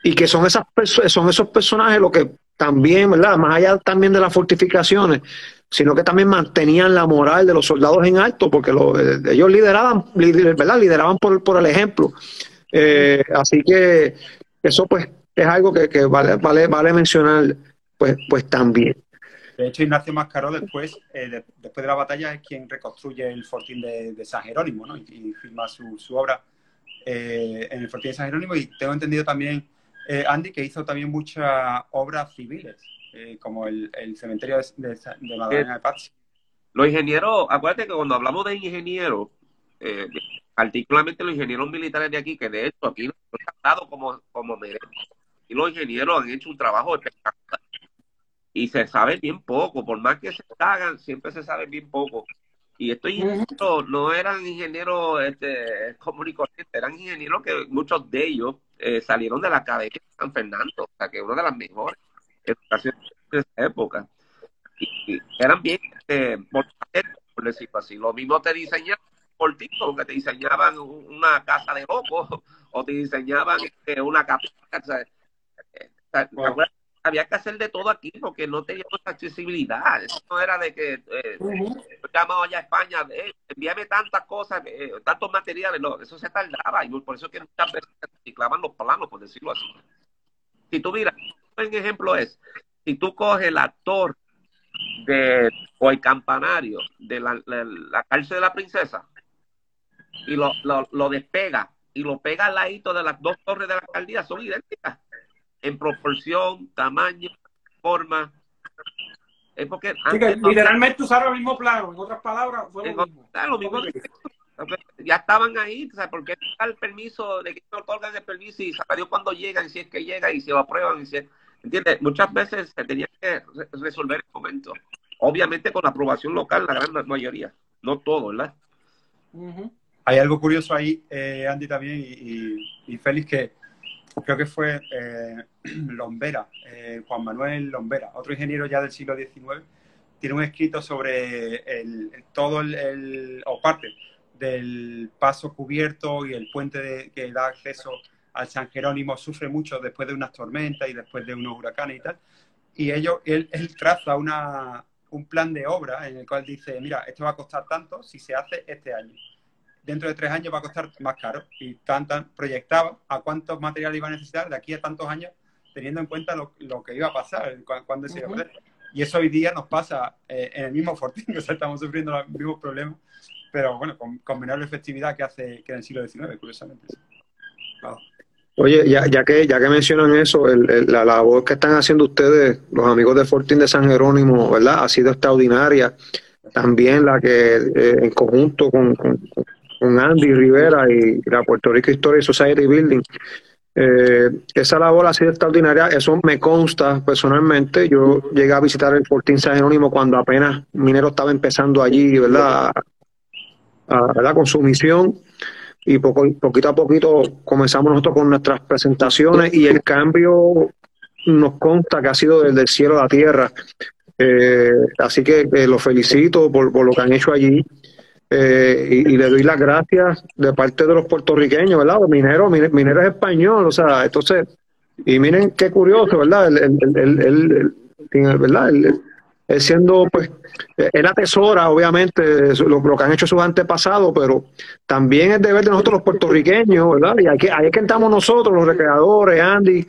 y que son esas son esos personajes los que también, ¿verdad? Más allá también de las fortificaciones, sino que también mantenían la moral de los soldados en alto, porque eh, ellos lideraban, ¿verdad? Lideraban por, por el ejemplo. así que eso pues es algo que, vale, vale, vale mencionar pues, pues también. De hecho, Ignacio Mascaró después, eh, después de la batalla es quien reconstruye el fortín de, San Jerónimo ¿no? y, firma su, obra eh, en el fortín de San Jerónimo. Y tengo entendido también, eh, Andy, que hizo también muchas obras civiles, como el, cementerio de, de, Madalena de Paz. Los ingenieros, acuérdate que cuando hablamos de ingenieros, particularmente los ingenieros militares de aquí, que de hecho aquí no han dado como, como y los ingenieros han hecho un trabajo espectacular y se sabe bien poco, por más que se hagan, siempre se sabe bien poco. Y estos ingenieros no eran ingenieros este, comunes eran ingenieros que muchos de ellos eh, salieron de la Academia de San Fernando, o sea, que una de las mejores educaciones de esa época. Y, eran bien, eh, por, decirlo así, lo mismo te diseñan por ti, porque te diseñaban una casa de locos *laughs* o te diseñaban este, una capilla. Había que hacer de todo aquí porque no teníamos accesibilidad. Eso no era de que eh, llamado allá a España, eh, envíame tantas cosas, eh, tantos materiales. No, eso se tardaba y por eso es que muchas veces se reciclaban los planos, por decirlo así. Si tú miras, un ejemplo es, si tú coges el actor de, o el campanario de la, cárcel de la princesa y lo, lo, despega y lo pega al ladito de las dos torres de la alcaldía, son idénticas en proporción, tamaño, forma. Es porque literalmente usaron el mismo plano, en otras palabras, fue lo mismo. ya estaban ahí, o sea, porque está el permiso de que no otorgan el permiso y sabe cuando llegan, si es que llega y se lo aprueban, y si ¿entiendes? Muchas veces se tenía que resolver el momento. Obviamente con la aprobación local, la gran mayoría, no todo, ¿verdad? Hay algo curioso ahí, eh, Andy también y, y, Félix, que creo que fue eh, *clears throat* Lombera, eh, Juan Manuel Lombera, otro ingeniero ya del siglo XIX, tiene un escrito sobre el, todo el, o parte del paso cubierto y el puente que da acceso al San Jerónimo sufre mucho después de unas tormentas y después de unos huracanes y tal. Y ellos, él, él traza una, un plan de obra en el cual dice, mira, esto va a costar tanto si se hace este año. Dentro de tres años va a costar más caro. Y tan, proyectaba a cuántos materiales iba a necesitar de aquí a tantos años, teniendo en cuenta lo, que iba a pasar, cuando se iba a. Y eso hoy día nos pasa eh, en el mismo Fortín, *laughs* o sea, estamos sufriendo los mismos problemas, pero bueno, con, menor efectividad que hace que en el siglo XIX, curiosamente. Oye, ya, ya, que ya que mencionan eso, la labor que están haciendo ustedes, los amigos de Fortín de San Jerónimo, ¿verdad? Ha sido extraordinaria. También la que eh, en conjunto con, con, Andy Rivera y la Puerto Rico History Society Building, eh, esa labor ha sido extraordinaria, eso me consta personalmente. Yo llegué a visitar el Fortín San Jerónimo cuando apenas Minero estaba empezando allí, ¿verdad? ¿verdad? Con su misión y poco, poquito a poquito comenzamos nosotros con nuestras presentaciones y el cambio nos consta que ha sido desde el cielo a la tierra. Eh, así que eh, los felicito por, lo que han hecho allí eh, y, le doy las gracias de parte de los puertorriqueños, ¿verdad? Minero, minero es español, o sea, entonces, y miren qué curioso, ¿verdad? El, el, el, ¿verdad? siendo, pues, él atesora, obviamente, lo, que han hecho sus antepasados, pero también es deber de nosotros los puertorriqueños, ¿verdad? Y ahí, ahí es que entramos nosotros, los recreadores, Andy,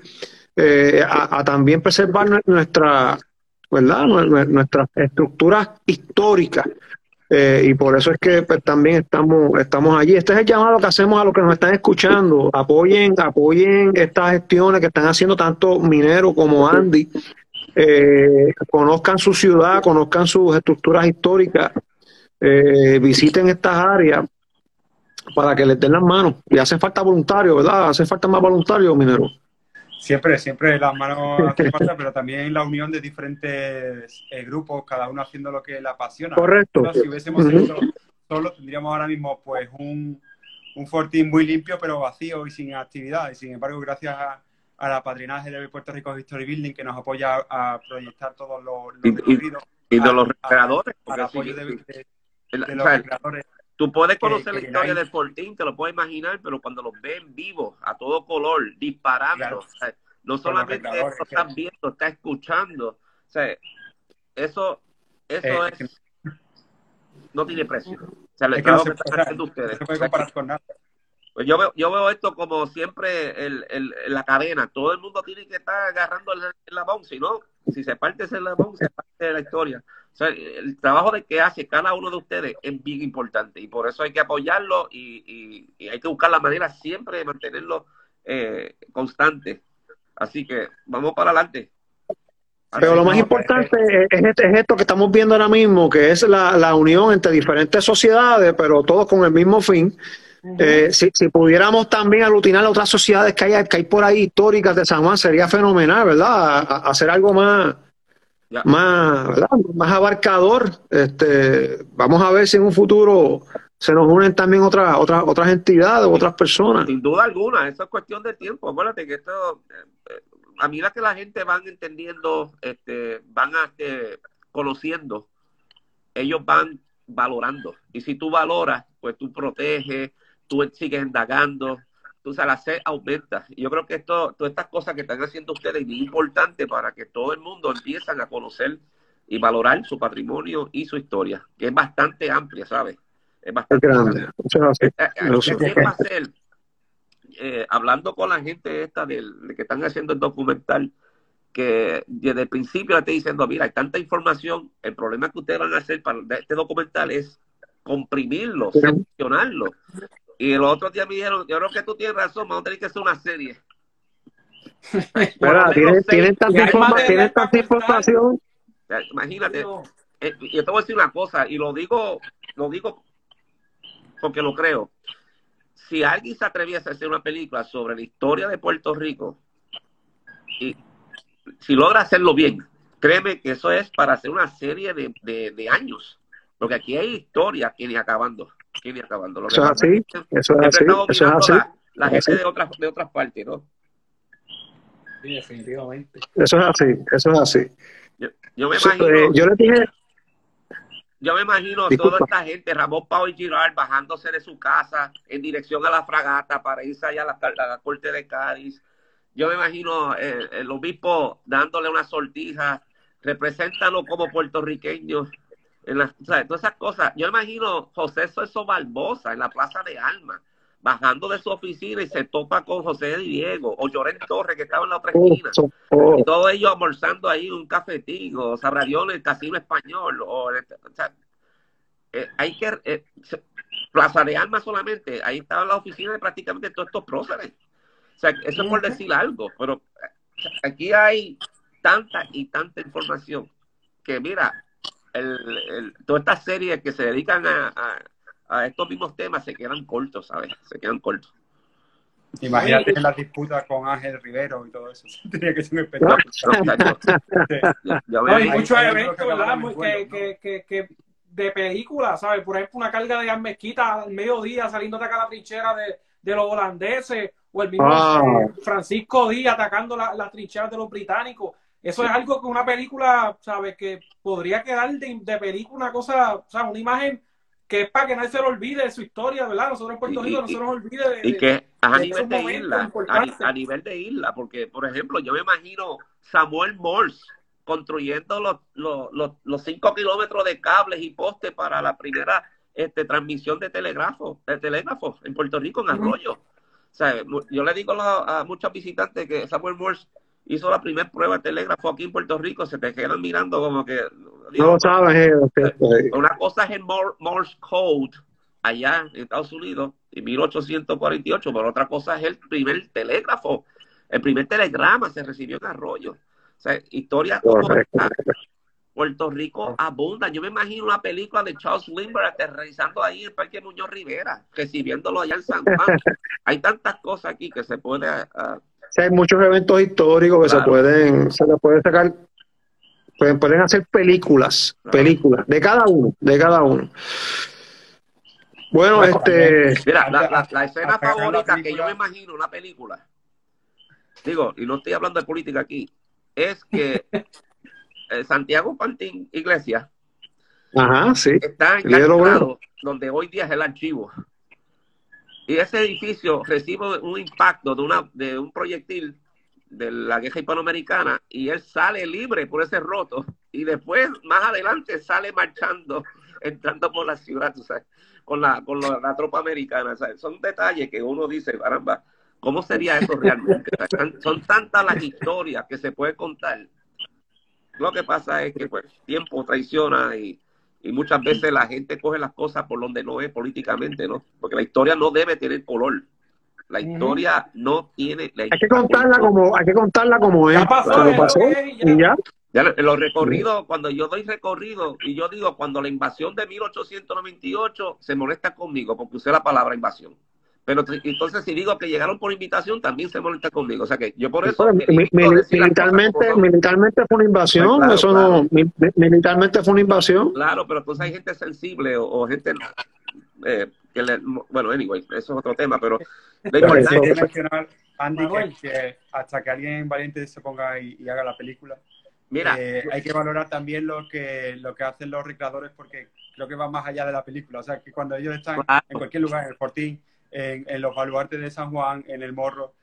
eh, a, también preservar nuestra, ¿verdad? Nuestras estructuras históricas. Eh, y por eso es que pues, también estamos, estamos allí. Este es el llamado que hacemos a los que nos están escuchando. Apoyen, apoyen estas gestiones que están haciendo tanto Minero como Andy eh, conozcan su ciudad, conozcan sus estructuras históricas, eh, visiten estas áreas para que les den las manos. Y hace falta voluntarios, ¿verdad? Hace falta más voluntarios, minero. Siempre, siempre las manos hacen falta, pero también la unión de diferentes eh, grupos, cada uno haciendo lo que le apasiona. Correcto. Si hubiésemos hecho solo, tendríamos ahora mismo pues un, un fortín muy limpio, pero vacío y sin actividad. Y sin embargo, gracias a, a la patrinaje de Puerto Rico History Building que nos apoya a proyectar todos los, los recorridos. Y, de los recreadores. Tú puedes conocer la historia del Fortín, te lo puedes imaginar, pero cuando los ven vivos, a todo color, disparando, no solamente eso estás viendo, estás escuchando. O sea, eso, eso eh, es, no tiene precio. O sea, el trabajo que están haciendo ustedes. No se puede comparar con nada. Pues yo veo, yo veo esto como siempre el, el, la cadena. Todo el mundo tiene que estar agarrando el, el si no, si se parte ese labón, se parte de la historia. O sea, el trabajo de que hace cada uno de ustedes es bien importante y por eso hay que apoyarlo y, y, hay que buscar la manera siempre de mantenerlo eh, constante. Así que vamos para adelante. Pero lo más importante es, es, esto que estamos viendo ahora mismo, que es la, la unión entre diferentes sociedades, pero todos con el mismo fin, eh, si, pudiéramos también aglutinar a otras sociedades que hay, que hay por ahí históricas de San Juan, sería fenomenal, ¿verdad? hacer algo más, más, más abarcador. Este, vamos a ver si en un futuro se nos unen también otras otras otras entidades, otras personas. Sin duda alguna, eso es cuestión de tiempo. Acuérdate que esto, eh, a medida que la gente van entendiendo, este, van a, este, conociendo, ellos van valorando. Y si tú valoras, pues tú proteges, tú sigues indagando, tú sabes, la sed aumenta. Y yo creo que esto, todas estas cosas que están haciendo ustedes es muy importante para que todo el mundo empiece a conocer y valorar su patrimonio y su historia, que es bastante amplia, ¿sabes? Es bastante grande. Eh, eh, eh, hablando con la gente esta del, de que están haciendo el documental, que desde el principio te diciendo, mira, hay tanta información, el problema que ustedes van a hacer para este documental es comprimirlo, seleccionarlo. Y los otros días me dijeron, yo creo que tú tienes razón, vamos a tener que hacer una serie. *laughs* tienen, tanta, información. Imagínate, eh, yo te voy a decir una cosa, y lo digo, lo digo porque lo creo. Si alguien se atreviese a hacer una película sobre la historia de Puerto Rico, y si logra hacerlo bien, créeme que eso es para hacer una serie de, años. Porque aquí hay historia que ni acabando. Ni acabando. eso, es así, eso es así. Eso es así. La, gente de otras, de otras partes, ¿no? Sí, definitivamente. Eso es así, eso es así. Yo, me imagino. Eh, yo le dije. Yo me imagino toda esta gente, Ramón Pau y Girard, bajándose de su casa en dirección a la fragata para irse allá a la, a la corte de Cádiz yo me imagino eh, el obispo dándole una sortija, represéntanos como puertorriqueños, en las, todas esas cosas. Yo imagino José Soso Barbosa en la Plaza de Alma, bajando de su oficina y se topa con José Diego o Llorén Torres que estaba en la otra esquina. Y todos ellos almorzando ahí un cafetín o en el casino español. O, sea, eh, hay que... Eh, Plaza de Alma solamente, ahí estaba la oficina de prácticamente todos estos próceres sea, eso es por decir algo, pero aquí hay tanta y tanta información que, mira, el, todas estas series que se dedican a, a, estos mismos temas se quedan cortos, ¿sabes? Se quedan cortos. Imagínate las disputas con Ángel Rivero y todo eso. *laughs* Tenía que ser un espectáculo. hay muchos eventos, ¿verdad? Que, que, que, de películas, ¿sabes? Por ejemplo, una carga de mezquita al mediodía saliendo de acá la trinchera de, de los holandeses o el mismo ah. Francisco Díaz atacando las la trincheras de los británicos. Eso es algo que una película, ¿sabes? Que podría quedar de, película una cosa, o sea, una imagen que es para que nadie se lo olvide de su historia, ¿verdad? Nosotros en Puerto Rico no se nos olvide de. Y que a nivel de isla, a, nivel de isla, porque, por ejemplo, yo me imagino Samuel Morse construyendo los, los, los, cinco kilómetros de cables y postes para la primera este, transmisión de telégrafo, de telégrafo en Puerto Rico, en Arroyo. O sea, yo le digo a, muchos visitantes que Samuel Morse hizo la primera prueba de telégrafo aquí en Puerto Rico, se te quedan mirando como que... no sabes. Eh, una cosa es el Morse Code allá en Estados Unidos, en 1848, pero otra cosa es el primer telégrafo, el primer telegrama se recibió en Arroyo. O sea, historia como Puerto Rico abunda. Yo me imagino una película de Charles Lindbergh aterrizando ahí en el Parque Muñoz Rivera, recibiéndolo allá en San Juan. *laughs* hay tantas cosas aquí que se puede... Uh, hay muchos eventos históricos que se pueden, se le puede sacar, pueden, pueden hacer películas, películas, de cada uno, de cada uno. Bueno, este... Mira, la, la escena favorita que yo me imagino una película, digo, y no estoy hablando de política aquí, es que *laughs* Eh, Santiago Pantín Iglesia Ajá, sí. está en donde hoy día es el archivo. Y ese edificio recibe un impacto de, una, de un proyectil de la guerra hispanoamericana y él sale libre por ese roto. Y después más adelante sale marchando *laughs* entrando por la ciudad con la con la, tropa americana son detalles que uno dice caramba cómo sería eso realmente *laughs* son tantas las historias que se puede contar. Lo que pasa es que pues tiempo traiciona y, muchas veces la gente coge las cosas por donde no es políticamente, ¿no? Porque la historia no debe tener color. La historia no tiene. hay que contarla como, hay que contarla como es. pasó, y ya. en los recorridos, cuando yo doy recorrido y yo digo cuando la invasión de 1898 se molesta conmigo porque usé la palabra invasión. Pero entonces si digo que llegaron por invitación, también se molesta conmigo. O sea que yo por eso... militarmente, militarmente fue una invasión, pues eso no... Militarmente fue una invasión. Claro, pero entonces hay gente sensible o, gente... Eh, que le, bueno, anyway, eso es otro tema, pero... mencionar, Andy, que, hasta que alguien valiente se ponga y, haga la película, Mira, eh, hay que valorar también lo que, lo que hacen los recreadores porque creo que va más allá de la película. O sea, que cuando ellos están Claro. en cualquier lugar, en el Fortín, en, en los baluartes de San Juan, en el Morro,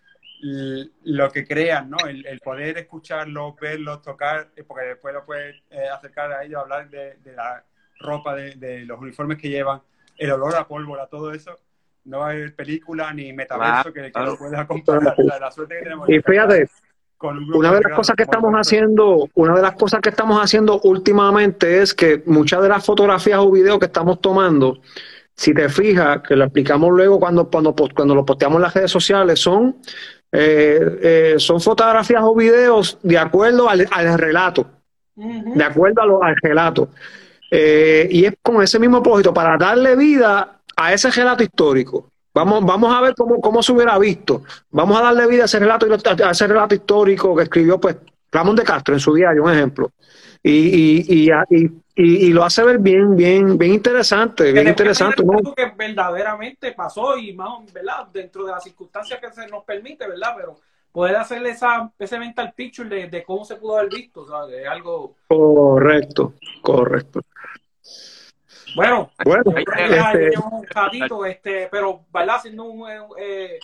lo que crean, ¿no? El, el poder escucharlos, verlos, tocar, eh, porque después lo puedes eh, acercar a ellos, hablar de, de la ropa, de, de los uniformes que llevan, el olor a pólvora, todo eso. No hay película ni metaverso Claro, que, que claro. lo pueda comparar. La, la suerte que tenemos Y fíjate, un una de las cosas que estamos haciendo, una de las cosas que estamos haciendo últimamente es que muchas de las fotografías o videos que estamos tomando, si te fijas, que lo explicamos luego cuando, cuando, cuando lo posteamos en las redes sociales, son, eh, eh, son fotografías o videos de acuerdo al, al relato, de acuerdo a lo- al relato. Eh, y es con ese mismo propósito, para darle vida a ese relato histórico. Vamos, vamos a ver cómo, cómo se hubiera visto. Vamos a darle vida a ese relato, a ese relato histórico que escribió pues Ramón de Castro en su diario, un ejemplo. Y, y, y, y, y- lo hace ver bien, bien, bien interesante, bien te interesante, ¿no? que verdaderamente pasó y más, ¿verdad? Dentro de las circunstancias que se nos permite, ¿verdad? Pero poder hacerle esa, ese mental picture de, de cómo se pudo haber visto, ¿sabes? Es algo... Correcto, correcto. Bueno, Bueno, este, un ratito, este, pero, ¿verdad? Haciendo un, eh,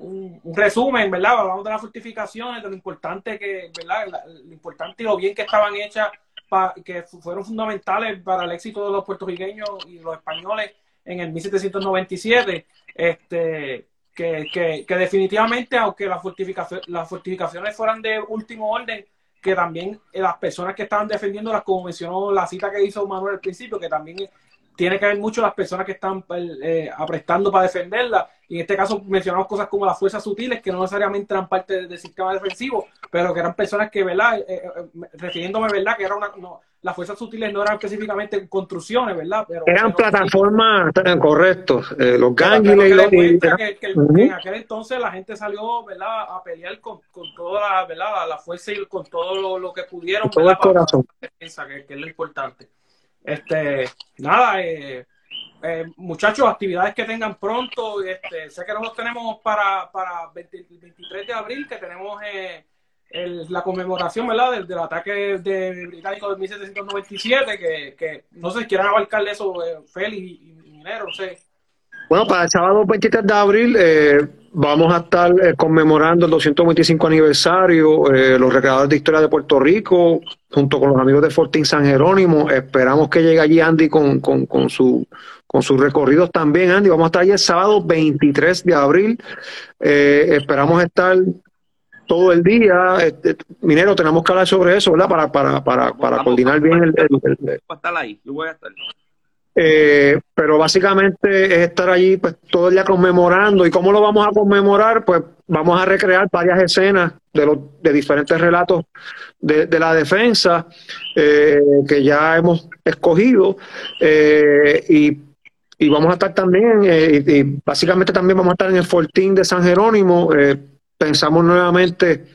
un, un resumen, ¿verdad? Hablamos de las fortificaciones, de lo importante que, ¿verdad? Lo importante y lo bien que estaban hechas, pa- que fu- fueron fundamentales para el éxito de los puertorriqueños y los españoles en el 1797, este, que, que, que definitivamente, aunque las fortificaciones, las fortificaciones fueran de último orden, que también eh, las personas que estaban defendiéndolas, como mencionó la cita que hizo Manuel al principio, que también tiene que ver mucho las personas que están eh, aprestando para defenderla. Y en este caso mencionamos cosas como las fuerzas sutiles, que no necesariamente eran parte del, sistema defensivo, pero que eran personas que, ¿verdad? Eh, eh, refiriéndome, ¿verdad? Que era una, no, las fuerzas sutiles no eran específicamente construcciones, ¿verdad? Pero, eran plataformas, correcto, eh, los pero- pero ganguiles y los... y- demuestra que, en aquel entonces la gente salió, ¿verdad? A pelear con, con toda la, ¿verdad? La, fuerza y con todo lo, lo que pudieron, Con todo el corazón. para la defensa, que, que es lo importante. Este, nada, eh, eh, muchachos, actividades que tengan pronto. Este, sé que nosotros tenemos para, para 20 el 23 de abril, que tenemos eh, el- la conmemoración ¿verdad? Del, del ataque de británico de 1797, que, que no sé si quieran abarcarle eso, eh, Félix y Minero, no sé. Bueno, para el sábado 23 de abril eh, vamos a estar eh, conmemorando el 225 aniversario, eh, los recreadores de historia de Puerto Rico, junto con los amigos de Fortín San Jerónimo. Esperamos que llegue allí Andy con, con, con, su, con sus recorridos también, Andy. Vamos a estar allí el sábado 23 de abril. Eh, esperamos estar todo el día. Este, minero, tenemos que hablar sobre eso, ¿verdad? Para, para, para, para coordinar bien el- el- el, Voy a estar ahí, yo voy a estar. Eh, pero básicamente es estar allí pues, todo el día conmemorando. ¿Y cómo lo vamos a conmemorar? Pues vamos a recrear varias escenas de, los, de diferentes relatos de, la defensa eh, que ya hemos escogido. eh, y, y vamos a estar también, eh, y, y básicamente también vamos a estar en el Fortín de San Jerónimo. eh, pensamos nuevamente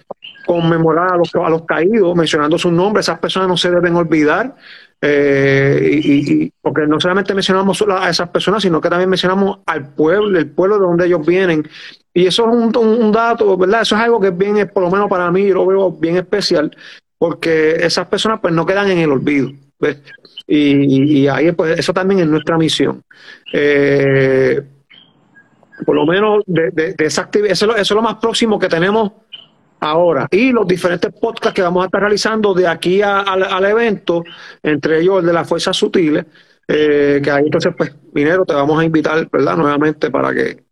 conmemorar a los, a los caídos, mencionando sus nombres. Esas personas no se deben olvidar. Eh, y, porque no solamente mencionamos a esas personas, sino que también mencionamos al pueblo, el pueblo de donde ellos vienen. Y eso es un, dato, ¿verdad? Eso es algo que es bien, por lo menos para mí, lo veo bien especial, porque esas personas pues no quedan en el olvido. ¿ves? Y, y ahí pues eso también es nuestra misión. Eh, por lo menos de, de- esa actividad, eso es lo más próximo que tenemos ahora. Y los diferentes podcasts que vamos a estar realizando de aquí a- al, al evento, entre ellos el de las fuerzas sutiles, eh, que ahí entonces, pues, Minero, te vamos a invitar, ¿verdad? Nuevamente para que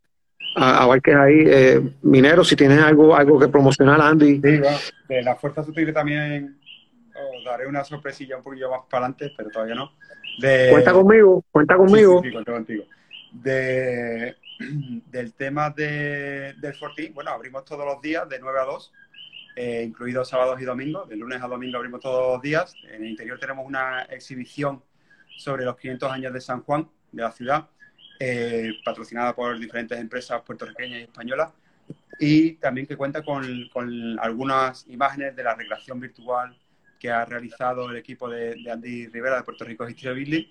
a- abarques ahí. Eh, Minero, si tienes algo, algo que promocionar, Andy. Sí, de la Fuerza Sutil también os daré una sorpresilla un poquillo más para adelante, pero todavía no. De, Cuenta conmigo, cuenta conmigo. Sí, sí, contigo. De, *clears throat* del tema de, del Fortín, bueno, abrimos todos los días de 9 a 2, eh, incluidos sábados y domingos. De lunes a domingo abrimos todos los días. En el interior tenemos una exhibición sobre los 500 años de San Juan, de la ciudad, eh, patrocinada por diferentes empresas puertorriqueñas y españolas. Y también que cuenta con, con algunas imágenes de la recreación virtual que ha realizado el equipo de, Andy Rivera de Puerto Rico History Building.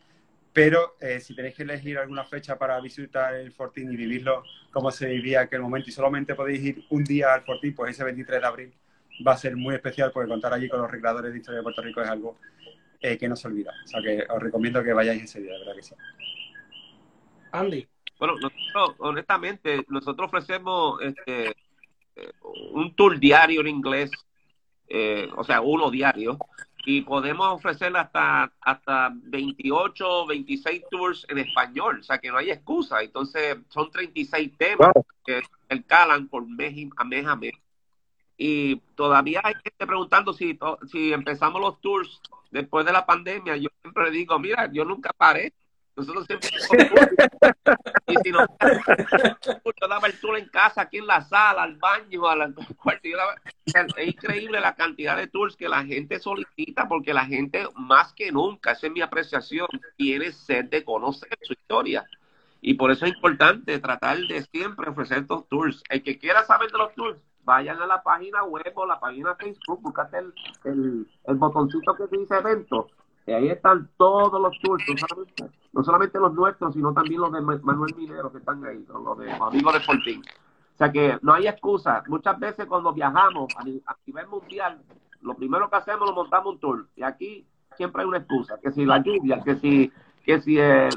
Pero eh, si tenéis que elegir alguna fecha para visitar el Fortín y vivirlo como se vivía en aquel momento y solamente podéis ir un día al Fortín, pues ese 23 de abril va a ser muy especial porque contar allí con los recreadores de historia de Puerto Rico es algo eh, que no se olvida. O sea que os recomiendo que vayáis ese día, de verdad que sí. Andy. Bueno, nosotros, honestamente, nosotros ofrecemos este, eh, un tour diario en inglés, eh, o sea, uno diario, y podemos ofrecer hasta, hasta 28, 26 tours en español, o sea que no hay excusa. Entonces, son 36 temas que el calan por mes a mes a mes. Y todavía hay gente preguntando si, si empezamos los tours después de la pandemia. Yo siempre digo, mira, yo nunca paré. Nosotros siempre y si no, yo daba el tour en casa, aquí en la sala, al baño, al cuarto. es increíble la cantidad de tours que la gente solicita, porque la gente, más que nunca, esa es mi apreciación, quiere ser de conocer su historia. Y por eso es importante tratar de siempre ofrecer estos tours. El que quiera saber de los tours, vayan a la página web o la página Facebook, búscate el, el, el botoncito que dice evento y ahí están todos los tours, no solamente, los nuestros, sino también los de Manuel Minero que están ahí, los de amigos de Fortín. O sea que no hay excusa. Muchas veces cuando viajamos a, nivel mundial, lo primero que hacemos lo montamos un tour. Y aquí siempre hay una excusa, que si la lluvia, que si que si el,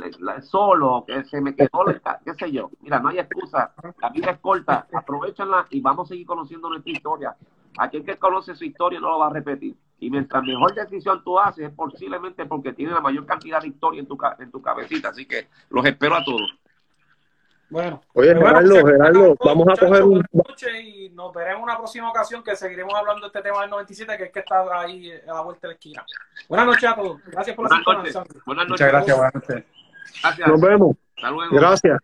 solo, que se me quedó, qué sé yo. Mira, no hay excusa. La vida es corta, aprovechanla y vamos a seguir conociendo nuestra historia. Aquel que conoce su historia no lo va a repetir. Y mientras mejor decisión tú haces, es posiblemente porque tiene la mayor cantidad de historia en tu, en tu cabecita. Así que los espero a todos. Bueno, oye, Gerardo, Gerardo, vamos a coger un. Y nos veremos en una próxima ocasión que seguiremos hablando de este tema del 97, que es que está ahí a la vuelta de la esquina. Buenas noches a todos. Gracias por la Buenas noches. Muchas gracias, buenas noches. Gracias. Nos vemos. Hasta luego. Gracias.